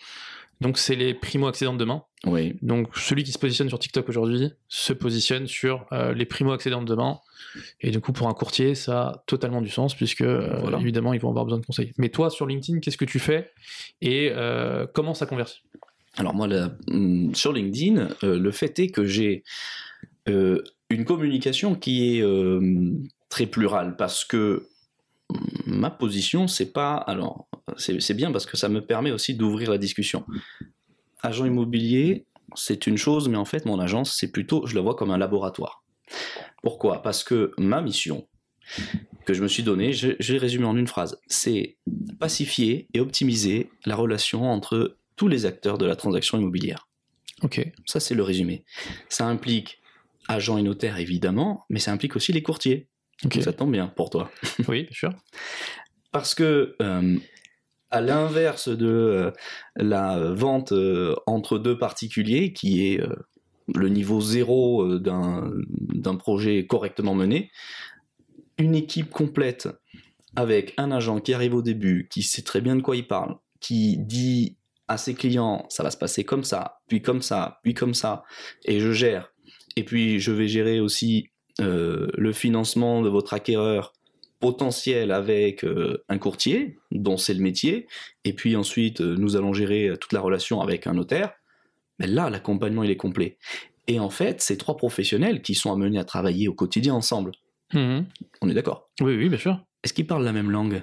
Donc, c'est les primo-accédants de demain. oui. Donc, celui qui se positionne sur TikTok aujourd'hui se positionne sur euh, les primo-accédants de demain. Et du coup, pour un courtier, ça a totalement du sens, puisque euh, Voilà. évidemment, ils vont avoir besoin de conseils. Mais toi, sur LinkedIn, qu'est-ce que tu fais et euh, comment ça convertit Alors moi, hum, sur LinkedIn, le fait est que j'ai une communication qui est très plurale parce que ma position, c'est pas. Alors, c'est bien parce que ça me permet aussi d'ouvrir la discussion. Agent immobilier, c'est une chose, mais en fait, mon agence, c'est plutôt, je la vois comme un laboratoire. Pourquoi? Parce que ma mission que je me suis donnée, l'ai résumée en une phrase, c'est pacifier et optimiser la relation entre tous les acteurs de la transaction immobilière. Ok. Ça, c'est le résumé. Ça implique agents et notaires, évidemment, mais ça implique aussi les courtiers. Ça tombe bien pour toi. Oui, bien sûr. Parce que, euh, à l'inverse de euh, la vente euh, entre deux particuliers, qui est le niveau zéro d'un d'un projet correctement mené, une équipe complète avec un agent qui arrive au début, qui sait très bien de quoi il parle, qui dit à ses clients ça va se passer comme ça, puis comme ça, puis comme ça, et je gère. Et puis je vais gérer aussi euh, le financement de votre acquéreur potentiel avec euh, un courtier, dont c'est le métier, et puis ensuite euh, nous allons gérer toute la relation avec un notaire. Mais là, l'accompagnement il est complet. Et en fait, c'est trois professionnels qui sont amenés à travailler au quotidien ensemble. Mhm. On est d'accord? Oui, oui, bien sûr. Est-ce qu'ils parlent la même langue?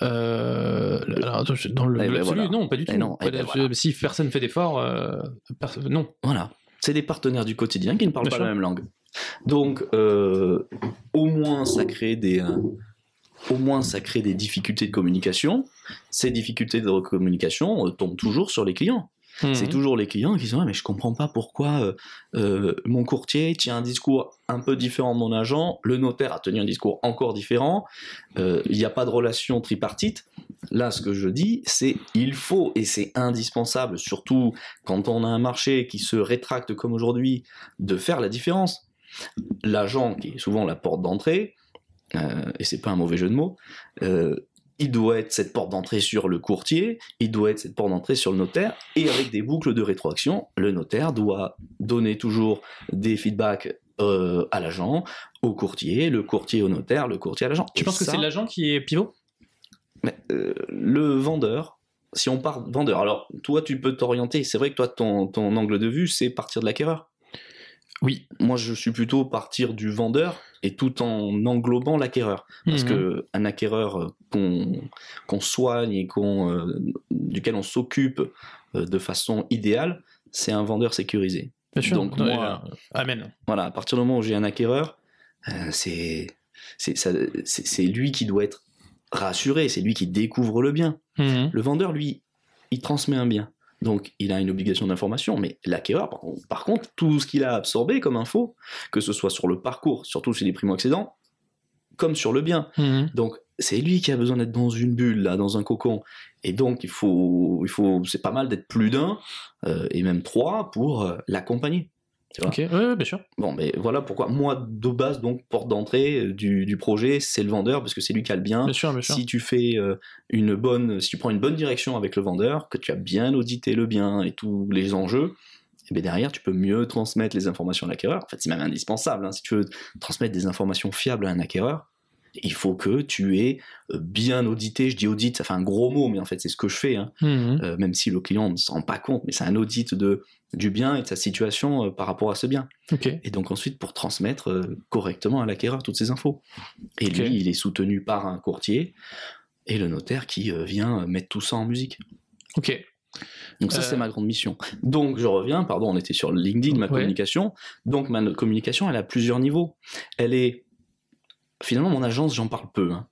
Euh, alors, dans le Eh ben voilà. non, pas du tout. Eh non, eh ben voilà. Si personne fait d'effort, euh, non. Voilà. C'est des partenaires du quotidien qui ne parlent Bien pas sûr. la même langue. Donc, euh, au moins, ça crée des, euh, au moins, ça crée des difficultés de communication. Ces difficultés de communication euh, tombent toujours sur les clients. C'est Mhm. toujours les clients qui sont là, mais je comprends pas pourquoi mon courtier tient un discours un peu différent de mon agent, le notaire a tenu un discours encore différent, il n'y a pas de relation tripartite. Là, ce que je dis, c'est il faut, et c'est indispensable, surtout quand on a un marché qui se rétracte comme aujourd'hui, de faire la différence. L'agent, qui est souvent la porte d'entrée, euh, et c'est pas un mauvais jeu de mots, euh, il doit être cette porte d'entrée sur le courtier, il doit être cette porte d'entrée sur le notaire, et avec des boucles de rétroaction, le notaire doit donner toujours des feedbacks euh, à l'agent, au courtier, le courtier au notaire, le courtier à l'agent. Tu Et penses que c'est l'agent qui est pivot? Mais, le vendeur, si on part vendeur, alors toi tu peux t'orienter, c'est vrai que toi ton, ton angle de vue c'est partir de l'acquéreur. Oui. Moi je suis plutôt partir du vendeur et tout en englobant l'acquéreur. Parce que un acquéreur euh, qu'on soigne et qu'on euh, duquel on s'occupe euh, de façon idéale, c'est un vendeur sécurisé. Bien sûr. Donc, moi- euh, amen. Voilà, à partir du moment où j'ai un acquéreur, c'est c'est ça- c'est- c'est lui qui doit être rassuré, c'est lui qui découvre le bien. Mhm. Le vendeur, lui, il transmet un bien. Donc, il a une obligation d'information, mais l'acquéreur, par contre, par contre, tout ce qu'il a absorbé comme info, que ce soit sur le parcours, surtout chez les primo-accédants, comme sur le bien. Mhm. Donc, c'est lui qui a besoin d'être dans une bulle, là, dans un cocon. Et donc, il faut, il faut, c'est pas mal d'être plus d'un, euh, et même trois, pour euh, l'accompagner. Tu vois Ok, ouais, bien sûr. Bon, mais voilà pourquoi moi, de base, donc, porte d'entrée euh, du, du projet, c'est le vendeur, parce que c'est lui qui a le bien. Bien sûr, bien sûr. Si tu fais euh, une bonne, si tu prends une bonne direction avec le vendeur, que tu as bien audité le bien et tous les enjeux, et bien derrière, tu peux mieux transmettre les informations à l'acquéreur. En fait, c'est même indispensable. hein. Si tu veux transmettre des informations fiables à un acquéreur, il faut que tu aies euh, bien audité. Je dis audit, ça fait un gros mot, mais en fait, c'est ce que je fais. hein. Mhm. Euh, même si le client ne s'en rend pas compte, mais c'est un audit de, du bien et de sa situation euh, par rapport à ce bien. Et donc ensuite pour transmettre euh, correctement à l'acquéreur toutes ces infos. Et lui, il est soutenu par un courtier et le notaire qui vient mettre tout ça en musique. Ok. Donc ça, Euh. c'est ma grande mission. Donc je reviens, pardon, on était sur LinkedIn, ma Ouais. communication. Donc ma communication, elle a plusieurs niveaux. Elle est... Finalement, mon agence, j'en parle peu. hein.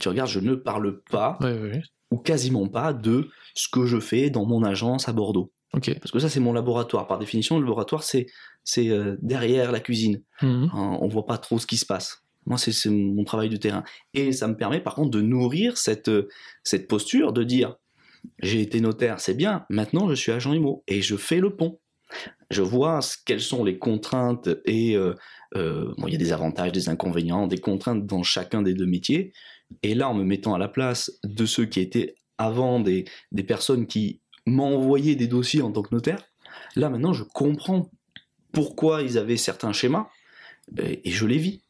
Tu regardes, je ne parle pas, Ouais, ouais, ouais. ou quasiment pas, de ce que je fais dans mon agence à Bordeaux. Parce que ça, c'est mon laboratoire. Par définition, le laboratoire, c'est c'est euh, derrière la cuisine. Mhm. Hein, on voit pas trop ce qui se passe. Moi, c'est c'est mon travail de terrain. Et ça me permet, par contre, de nourrir cette, euh, cette posture de dire j'ai été notaire, c'est bien, maintenant je suis agent IMO et je fais le pont. Je vois ce- quelles sont les contraintes et euh, euh, bon, il y a des avantages, des inconvénients, des contraintes dans chacun des deux métiers. Et là, en me mettant à la place de ceux qui étaient avant des, des personnes qui m'envoyaient des dossiers en tant que notaire, là maintenant je comprends pourquoi ils avaient certains schémas et, et je les vis.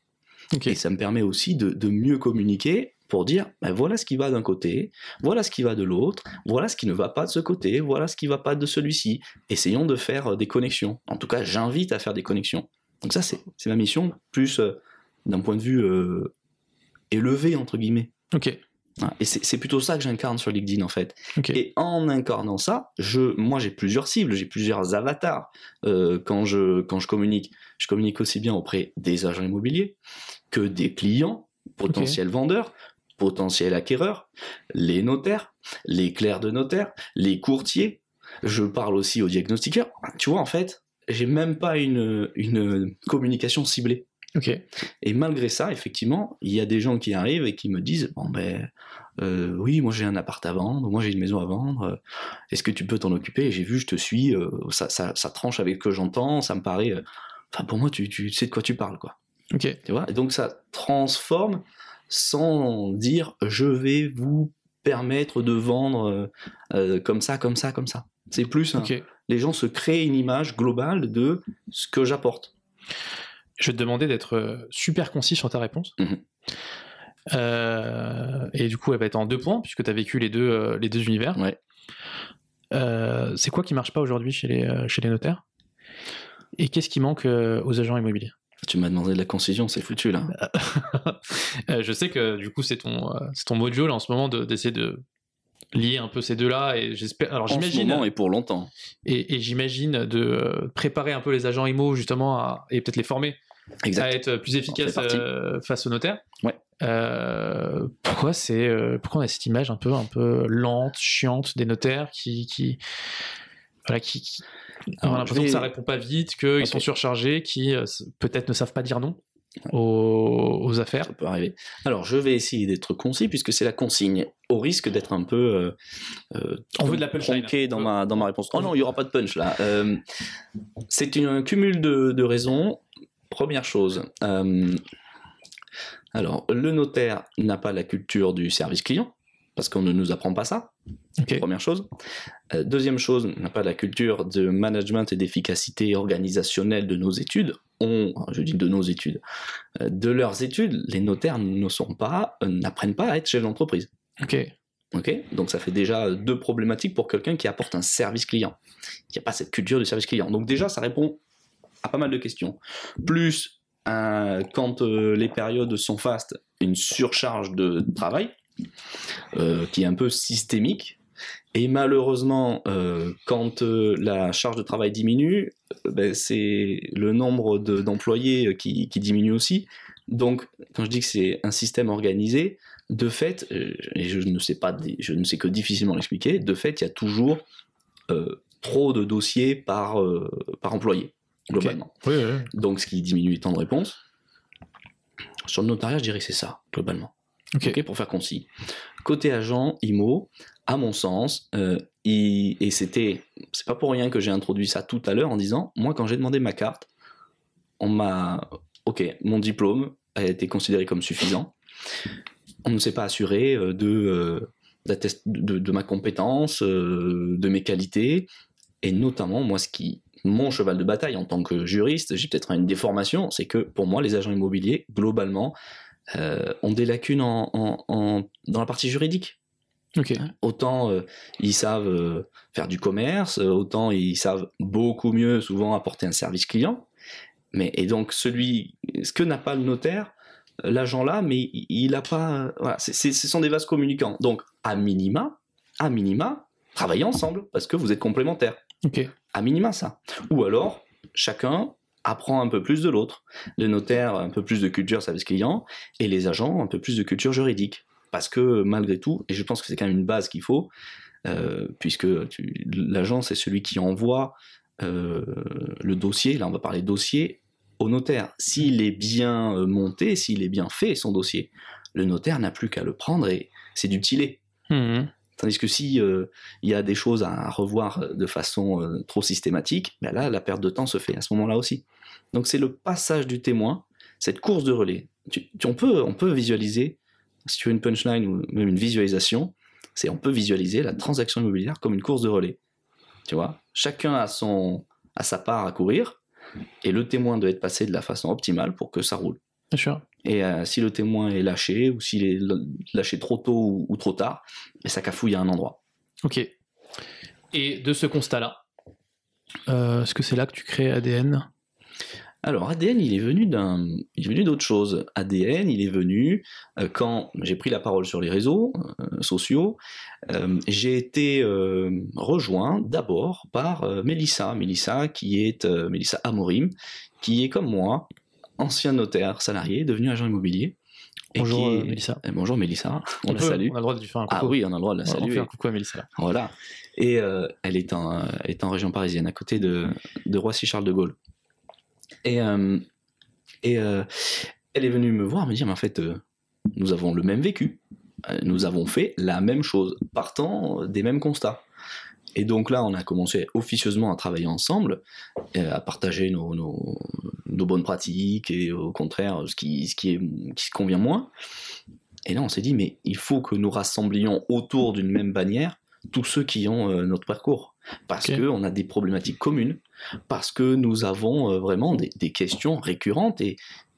Ok. Et ça me permet aussi de, de mieux communiquer pour dire ben voilà ce qui va d'un côté, voilà ce qui va de l'autre, voilà ce qui ne va pas de ce côté, voilà ce qui va pas de celui-ci. Essayons de faire euh, des connexions. En tout cas, j'invite à faire des connexions. Donc ça, c'est ma mission, plus euh, d'un point de vue euh, élevé, entre guillemets. Ok. Voilà. Et c'est plutôt ça que j'incarne sur LinkedIn, en fait. Et en incarnant ça, je, moi j'ai plusieurs cibles, j'ai plusieurs avatars euh, quand, je, quand je communique. Je communique aussi bien auprès des agents immobiliers que des clients, potentiels vendeurs, potentiels acquéreurs, les notaires, les clercs de notaire, les courtiers. Je parle aussi aux diagnostiqueurs. Tu vois, en fait, j'ai même pas une, une communication ciblée. Ok. Et malgré ça, effectivement, il y a des gens qui arrivent et qui me disent bon ben euh, oui, moi j'ai un appart à vendre, moi j'ai une maison à vendre. euh, Est-ce que tu peux t'en occuper? J'ai vu, je te suis, euh, ça, ça, ça tranche avec ce que j'entends, ça me paraît. Enfin, pour moi, tu, tu sais de quoi tu parles, quoi. Ok. Tu vois? Et donc ça transforme sans dire je vais vous permettre de vendre euh, euh, comme ça, comme ça, comme ça. C'est plus, Ok. les gens se créent une image globale de ce que j'apporte. Je vais te demander d'être euh, super concis sur ta réponse. Mhm. Euh, et du coup, elle va être en deux points, puisque tu as vécu les deux, euh, les deux univers. Ouais. Euh, c'est quoi qui marche pas aujourd'hui chez les, chez les notaires? Et qu'est-ce qui manque aux agents immobiliers? Tu m'as demandé de la concision, c'est foutu là. Euh, Je sais que du coup, c'est ton, euh, c'est ton mojo là en ce moment de- d'essayer de lier un peu ces deux-là. Et j'espère. Alors j'imagine. et pour longtemps. Et, et j'imagine de euh, préparer un peu les agents IMO justement à- et peut-être les former Exact. à être plus efficaces euh, face aux notaires. Ouais. Euh, pourquoi c'est euh, pourquoi on a cette image un peu un peu lente, chiante des notaires qui qui voilà qui, qui- on Alors, a l'impression vais- que ça répond pas vite, qu'ils sont surchargés, qui euh, peut-être ne savent pas dire non aux, aux affaires. Ça peut arriver. Alors, je vais essayer d'être concis puisque c'est la consigne, au risque d'être un peu euh, euh, On veut de la punchline. dans ma, dans ma réponse. Oh non, il n'y aura pas de punch là. Euh, c'est un cumul de, de raisons. Première chose, euh, alors, le notaire n'a pas la culture du service client, parce qu'on ne nous apprend pas ça. Ok. Première chose. Euh, deuxième chose, n'a pas la culture de management et d'efficacité organisationnelle de nos études. On, je dis de nos études, euh, de leurs études, les notaires ne sont pas, euh, n'apprennent pas à être chef d'entreprise. Ok. Ok, donc ça fait déjà deux problématiques pour quelqu'un qui apporte un service client. Il n'y a pas cette culture du service client. Donc déjà, ça répond à pas mal de questions. Plus, quand euh, les périodes sont fastes, une surcharge de travail euh, qui est un peu systémique. Et malheureusement, euh, quand euh, la charge de travail diminue, ben, c'est le nombre de- d'employés qui, qui diminue aussi. Donc, quand je dis que c'est un système organisé, de fait, et je ne sais pas, je ne sais que difficilement l'expliquer, de fait, il y a toujours trop de dossiers par, par employé, globalement. Oui, oui, oui. Donc, ce qui diminue les temps de réponse. Sur le notariat, je dirais que c'est ça, globalement. Ok. Ok, pour faire concis. Côté agent, IMO, à mon sens, euh, et c'était, c'est pas pour rien que j'ai introduit ça tout à l'heure en disant, moi quand j'ai demandé ma carte, on m'a, ok, mon diplôme a été considéré comme suffisant. On ne s'est pas assuré euh, de, euh, de, de ma compétence, de mes qualités, et notamment moi ce qui, mon cheval de bataille en tant que juriste, j'ai peut-être une déformation, c'est que pour moi les agents immobiliers globalement euh, ont des lacunes en- en- en- dans la partie juridique. Autant euh, ils savent euh, faire du commerce, autant ils savent beaucoup mieux souvent apporter un service client. Mais et donc celui, ce que n'a pas le notaire, l'agent là, mais il- n'a pas, voilà, ce sont des vases communicants. Donc à minima, à minima, travaillez ensemble parce que vous êtes complémentaires. À minima ça. Ou alors chacun apprend un peu plus de l'autre. Le notaire un peu plus de culture service client et les agents un peu plus de culture juridique. Parce que malgré tout, et je pense que c'est quand même une base qu'il faut, euh, puisque l'agent c'est celui qui envoie euh, le dossier, là on va parler dossier, au notaire. S'il est bien euh, monté, s'il est bien fait son dossier, le notaire n'a plus qu'à le prendre et c'est du petit. Mhm. Tandis que si euh, il y a des choses à revoir de façon euh, trop systématique, ben là la perte de temps se fait à ce moment-là aussi. Donc c'est le passage du témoin, cette course de relais. On, peut, on peut visualiser, si tu veux une punchline ou même une visualisation, c'est on peut visualiser la transaction immobilière comme une course de relais. Tu vois, chacun a son a sa part à courir et le témoin doit être passé de la façon optimale pour que ça roule. Bien sûr. Et euh, si le témoin est lâché, ou s'il est lâché trop tôt ou, ou trop tard, ben, ça cafouille à un endroit. Ok. Et de ce constat-là, euh, est-ce que c'est là que tu crées ADN Alors ADN, il est venu d'un, il est venu d'autre chose. ADN, il est venu euh, quand j'ai pris la parole sur les réseaux euh, sociaux. euh, j'ai été rejoint d'abord par Mélissa, Mélissa qui est Mélissa Amorim, qui est comme moi, ancien notaire salarié, devenu agent immobilier. Et Bonjour est- Mélissa. Bonjour Mélissa, on, la peut, salue. On a le droit de lui faire un coucou. Ah oui, on a le droit de la On- on saluer. fait un coucou à Mélissa là. Voilà. Et euh, elle est en, est en région parisienne, à côté de, de Roissy-Charles de Gaulle. Et, euh, et euh, elle est venue me voir, me dire, mais en fait, nous avons le même vécu. Nous avons fait la même chose, partant des mêmes constats. Et donc là, on a commencé officieusement à travailler ensemble, euh, à partager nos, nos- nos bonnes pratiques et au contraire ce qui, ce qui, est, qui se convient moins. Et là, on s'est dit, mais il faut que nous rassemblions autour d'une même bannière tous ceux qui ont euh, notre parcours. Parce qu'on a des problématiques communes, parce que nous avons euh, vraiment des, des questions récurrentes et,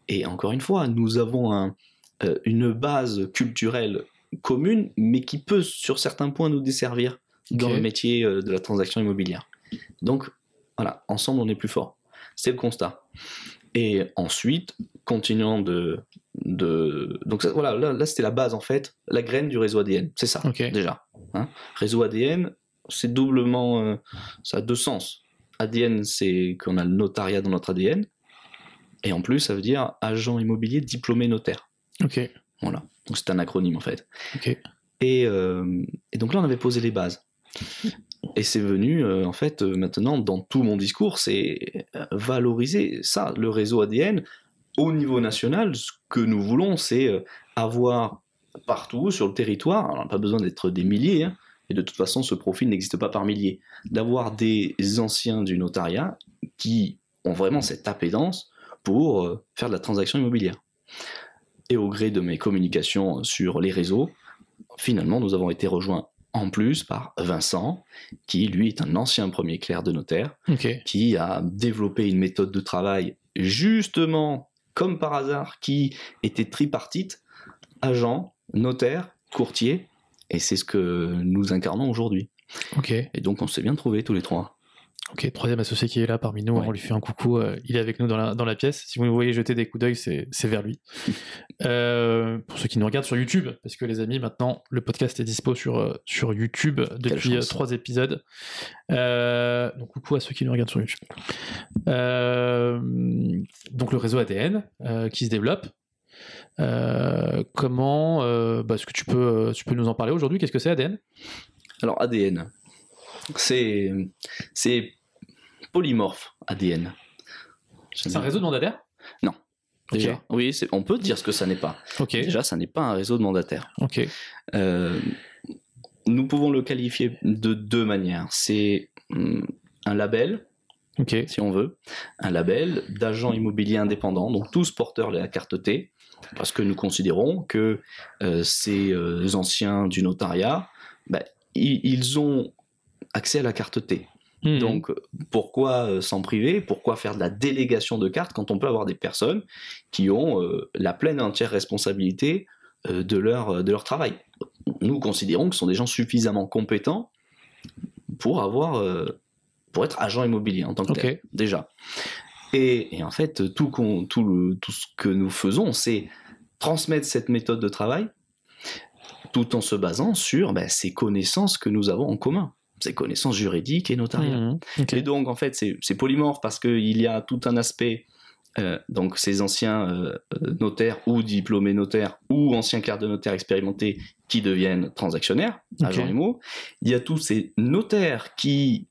et encore une fois, nous avons un, euh, une base culturelle commune, mais qui peut sur certains points nous desservir dans le métier euh, de la transaction immobilière. Donc voilà, ensemble on est plus fort. C'est le constat. Et ensuite, continuant de... de donc ça- voilà, là, là, c'était la base en fait, la graine du réseau ADN, c'est ça déjà. hein. réseau ADN, c'est doublement, euh, ça a deux sens. ADN, c'est qu'on a le notariat dans notre ADN, et en plus, ça veut dire agent immobilier diplômé notaire. Ok. Voilà. Donc c'est un acronyme en fait. Ok. Et, euh, et donc là, on avait posé les bases. Et c'est venu, euh, en fait, euh, maintenant, dans tout mon discours, c'est euh, valoriser ça, le réseau ADN. Au niveau national, ce que nous voulons, c'est avoir partout sur le territoire, alors, pas besoin d'être des milliers, hein, et de toute façon, ce profil n'existe pas par milliers, d'avoir des anciens du notariat qui ont vraiment cette appétence pour faire de la transaction immobilière. Et au gré de mes communications sur les réseaux, finalement, nous avons été rejoints en plus par Vincent, qui lui est un ancien premier clerc de notaire, qui a développé une méthode de travail justement, comme par hasard, qui était tripartite, agent, notaire, courtier, et c'est ce que nous incarnons aujourd'hui. Et donc on s'est bien trouvés tous les trois. Ok, troisième associé qui est là parmi nous, Ouais. on lui fait un coucou, euh, il est avec nous dans la, dans la pièce. Si vous nous voyez jeter des coups d'œil, c'est vers lui. Euh, pour ceux qui nous regardent sur YouTube, parce que les amis, maintenant, le podcast est dispo sur, euh, sur YouTube depuis trois épisodes. Euh, donc coucou à ceux qui nous regardent sur YouTube. Donc le réseau ADN qui se développe. Comment bah, Est-ce que tu peux, tu peux nous en parler aujourd'hui? Qu'est-ce que c'est ADN Alors ADN. C'est polymorphe ADN. C'est un réseau de mandataires Déjà. Ok. Oui, on peut dire ce que ça n'est pas. Ok. Déjà, ça n'est pas un réseau de mandataires. Ok. Euh, nous pouvons le qualifier de deux manières. C'est hum, un label, si on veut, un label d'agents immobiliers indépendants, donc tous porteurs de la carte T, parce que nous considérons que euh, ces euh, anciens du notariat, bah, ils, ils ont accès à la carte T. Mhm. Donc, pourquoi euh, s'en priver? Pourquoi faire de la délégation de cartes quand on peut avoir des personnes qui ont euh, la pleine et entière responsabilité euh, de, leur, de leur travail? Nous considérons que ce sont des gens suffisamment compétents pour, avoir, euh, pour être agents immobiliers en tant que tel, déjà. Et, et en fait, tout, tout, le- tout ce que nous faisons, c'est transmettre cette méthode de travail tout en se basant sur ben, ces connaissances que nous avons en commun, ces connaissances juridiques et notariales. Mhm. Ok. Et donc, en fait, c'est polymorphe parce qu'il y a tout un aspect, euh, donc ces anciens euh, euh, notaires ou diplômés notaires ou anciens clercs de notaire expérimentés qui deviennent transactionnaires, agents IMO. Il y a tous ces notaires qui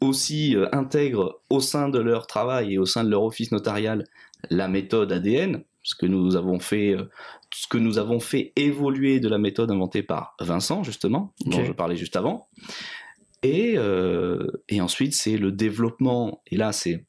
aussi euh, intègrent au sein de leur travail et au sein de leur office notarial la méthode ADN, ce que nous avons fait, ce que nous avons fait évoluer de la méthode inventée par Vincent justement, dont je parlais juste avant. Et, euh, et ensuite, c'est le développement. Et là, c'est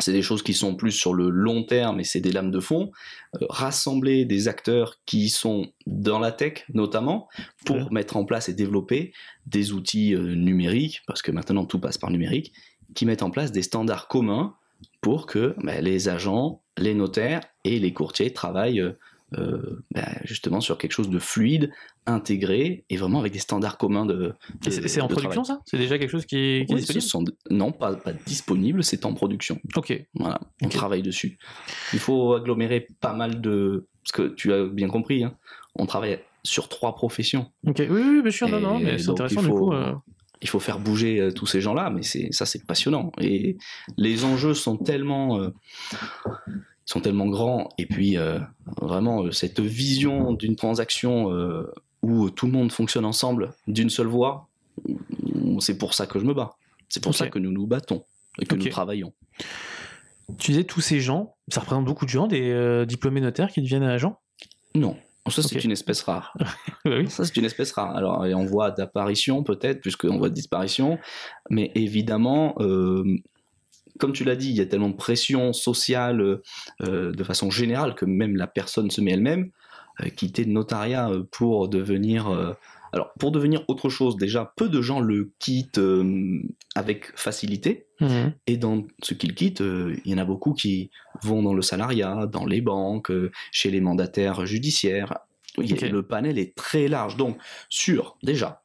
c'est des choses qui sont plus sur le long terme et c'est des lames de fond. Euh, rassembler des acteurs qui sont dans la tech, notamment, pour Ouais. mettre en place et développer des outils euh, numériques, parce que maintenant tout passe par numérique, qui mettent en place des standards communs pour que ben, les agents, les notaires et les courtiers travaillent euh, euh, ben, justement sur quelque chose de fluide, intégré et vraiment avec des standards communs de. C'est en de production travail. ça? C'est déjà quelque chose qui est, qui est Oui, ce disponible? sont- non, pas, pas disponible, c'est en production. Ok. Voilà, on travaille dessus. Il faut agglomérer pas mal de. Parce que tu as bien compris, hein, on travaille sur trois professions. Ok. Oui, oui, bien sûr. Non, non, mais c'est intéressant du coup. euh, Il faut faire bouger euh, tous ces gens-là, mais ça, c'est passionnant. Et les enjeux sont tellement, euh, sont tellement grands. Et puis, euh, vraiment, euh, cette vision d'une transaction euh, où tout le monde fonctionne ensemble d'une seule voix, mm, c'est pour ça que je me bats. C'est pour ça que nous nous battons et que nous travaillons. Tu disais tous ces gens, ça représente beaucoup de gens, des euh, diplômés notaires qui deviennent agents? Non. Ça, c'est une espèce rare. Bah oui. Ça, c'est une espèce rare. Alors, on voit d'apparition peut-être, puisqu'on voit de disparition, mais évidemment, comme tu l'as dit, il y a tellement de pression sociale euh, de façon générale que même la personne se met elle-même, euh, quitter le notariat euh, pour devenir... euh, alors, pour devenir autre chose, déjà, peu de gens le quittent avec facilité. Mhm. Et dans ceux qui le quittent, il y en a beaucoup qui vont dans le salariat, dans les banques, chez les mandataires judiciaires. Le panel est très large. Donc, sur, déjà,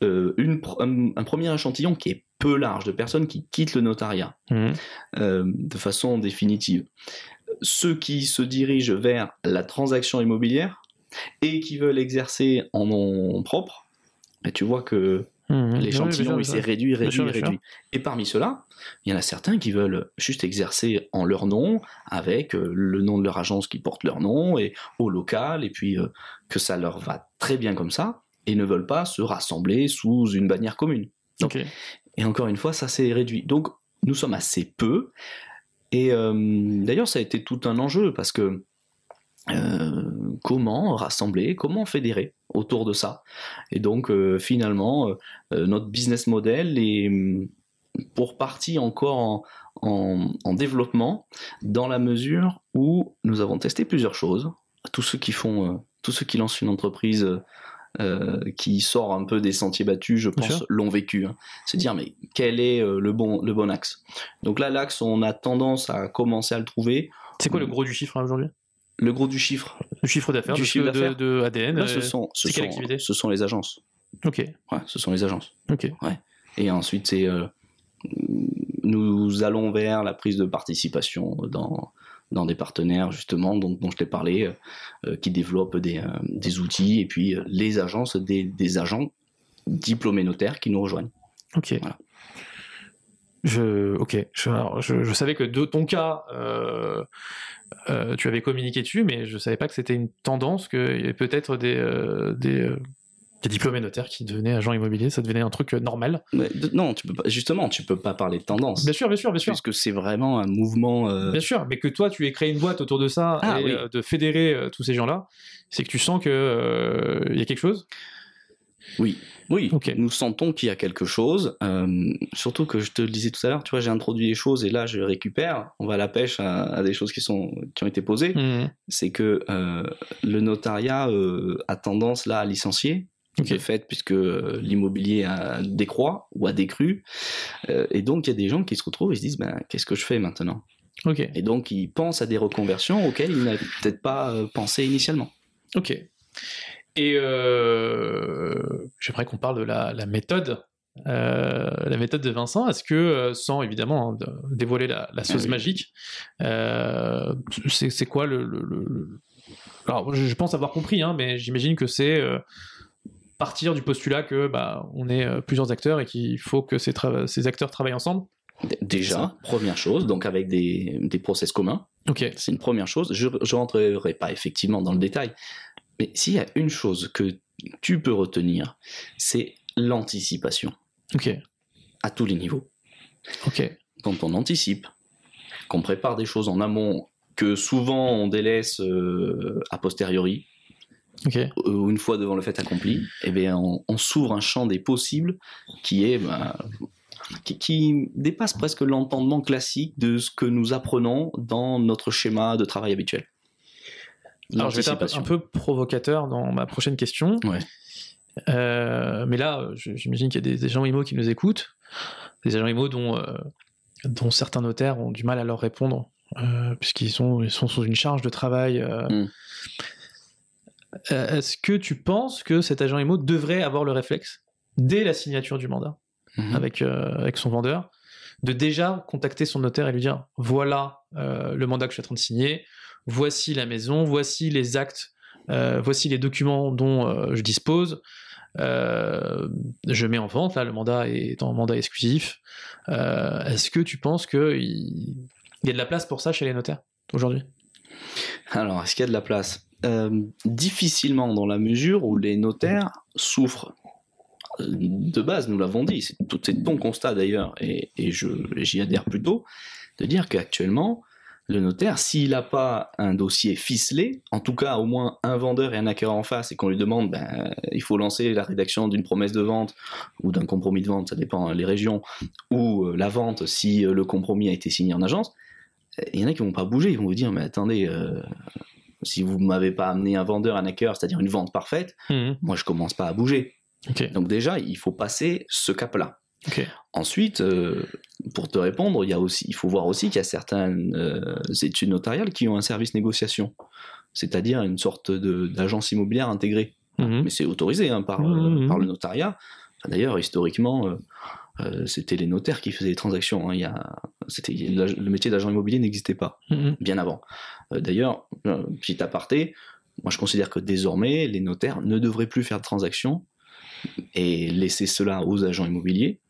une un, un premier échantillon qui est peu large de personnes qui quittent le notariat Mhm. euh, de façon définitive. Ceux qui se dirigent vers la transaction immobilière et qui veulent exercer en nom propre, et tu vois que Mhm. l'échantillon Oui, il s'est réduit, réduit, sûr, réduit. Et parmi ceux-là, il y en a certains qui veulent juste exercer en leur nom, avec euh, le nom de leur agence qui porte leur nom, et au local, et puis euh, que ça leur va très bien comme ça, et ne veulent pas se rassembler sous une bannière commune. Ok. Et encore une fois, ça s'est réduit. Donc, nous sommes assez peu. Et euh, d'ailleurs, ça a été tout un enjeu parce que euh, comment rassembler, comment fédérer autour de ça? Et donc, euh, finalement, notre business model est hum, pour partie encore en, en- en développement dans la mesure où nous avons testé plusieurs choses. Tous ceux qui font, tous ceux qui lancent une entreprise euh, euh, qui sort un peu des sentiers battus, je pense, l'ont vécu. hein. Se dire, mais quel est euh, le, bon, le bon axe? Donc là, l'axe, on a tendance à commencer à le trouver. C'est quoi le gros du chiffre hein, aujourd'hui? Le gros du chiffre, Le chiffre d'affaires Du chiffre de, d'affaires. de ADN là, euh, ce, sont, ce, c'est sont, activité? ce sont les agences. Ok. Ouais, ce sont les agences. Ok. Et ensuite, c'est euh, nous allons vers la prise de participation dans, dans des partenaires, justement, dont, dont je t'ai parlé, euh, qui développent des, euh, des outils, et puis euh, les agences, des, des agents diplômés notaires qui nous rejoignent. Ok. Voilà. Je, ok. Je, alors, je, je savais que de ton cas, euh, euh, tu avais communiqué dessus, mais je savais pas que c'était une tendance, qu'il y avait peut-être des, euh, des, euh, T'es diplômé notaire qui devenait agent immobilier, ça devenait un truc euh, normal. Mais non, tu peux pas, justement, tu peux pas parler de tendance. Bien sûr, bien sûr, bien sûr. Puisque c'est vraiment un mouvement. euh, Bien sûr, mais que toi, tu aies créé une boîte autour de ça Ah, et oui. euh, de fédérer tous ces gens-là, c'est que tu sens que euh, il y a quelque chose? Oui, oui. Ok. Nous sentons qu'il y a quelque chose. euh, surtout que je te le disais tout à l'heure, tu vois, j'ai introduit les choses et là je récupère. On va à la pêche à, à des choses qui sont qui ont été posées. Mhm. C'est que euh, le notariat euh, a tendance là à licencier. Ok. De fait, puisque euh, l'immobilier a décroît ou a décru, Euh, et donc il y a des gens qui se retrouvent et se disent ben, qu'est-ce que je fais maintenant? Et donc ils pensent à des reconversions auxquelles ils n'avaient peut-être pas euh, pensé initialement. ok. Et euh, j'aimerais qu'on parle de la, la méthode. euh, la méthode de Vincent, est-ce que, sans évidemment hein, dévoiler la, la sauce Ah oui. magique, euh, c'est quoi le, le- le- le- Alors, je, je pense avoir compris, hein, mais j'imagine que c'est euh, partir du postulat que bah, on est euh, plusieurs acteurs et qu'il faut que ces, tra- ces acteurs travaillent ensemble. Déjà, première chose, donc avec des, des process communs, Ok. c'est une première chose. Je ne rentrerai pas effectivement dans le détail, mais s'il y a une chose que tu peux retenir, c'est l'anticipation Ok. à tous les niveaux. Ok. Quand on anticipe, qu'on prépare des choses en amont, que souvent on délaisse euh, a posteriori, Ok. ou une fois devant le fait accompli, eh bien, on, on s'ouvre un champ des possibles qui est ben, qui, qui dépasse presque l'entendement classique de ce que nous apprenons dans notre schéma de travail habituel. Alors, je vais être un peu, L'anticipation. un peu provocateur dans ma prochaine question. Ouais. Euh, mais là, euh, j'imagine qu'il y a des, des agents IMO qui nous écoutent, des agents IMO dont, euh, dont certains notaires ont du mal à leur répondre, euh, puisqu'ils sont, ils sont sous une charge de travail. euh. Euh, Est-ce que tu penses que cet agent IMO devrait avoir le réflexe, dès la signature du mandat, Mhm. avec, euh, avec son vendeur, de déjà contacter son notaire et lui dire voilà euh, le mandat que je suis en train de signer, voici la maison, voici les actes, voici les documents dont je dispose. je mets en vente, là le mandat est en mandat exclusif. Est-ce que tu penses qu'il il y a de la place pour ça chez les notaires aujourd'hui? Alors, est-ce qu'il y a de la place? Euh, Difficilement dans la mesure où les notaires souffrent. Euh, De base, nous l'avons dit, c'est tout- ton constat d'ailleurs, et, j'y adhère plutôt, de dire qu'actuellement, le notaire, s'il n'a pas un dossier ficelé, en tout cas au moins un vendeur et un acquéreur en face, et qu'on lui demande, ben, il faut lancer la rédaction d'une promesse de vente ou d'un compromis de vente, ça dépend hein, les régions, ou euh, la vente si le compromis a été signé en agence, il y en a qui vont pas bouger, ils vont vous dire, mais attendez, si vous m'avez pas amené un vendeur, un acquéreur, c'est-à-dire une vente parfaite, moi je commence pas à bouger. Donc déjà, il faut passer ce cap-là. Ensuite, euh, pour te répondre, il, y a aussi, il faut voir aussi qu'il y a certaines euh, études notariales qui ont un service négociation, c'est-à-dire une sorte d'agence immobilière intégrée. Mhm. Mais c'est autorisé hein, par, euh, Mhm. par le notariat. Enfin, D'ailleurs, historiquement, euh, c'était les notaires qui faisaient les transactions. hein. Il y a, c'était, le métier d'agent immobilier n'existait pas Mhm. bien avant. Euh, D'ailleurs, euh, petit aparté, moi je considère que désormais les notaires ne devraient plus faire de transactions et laisser cela aux agents immobiliers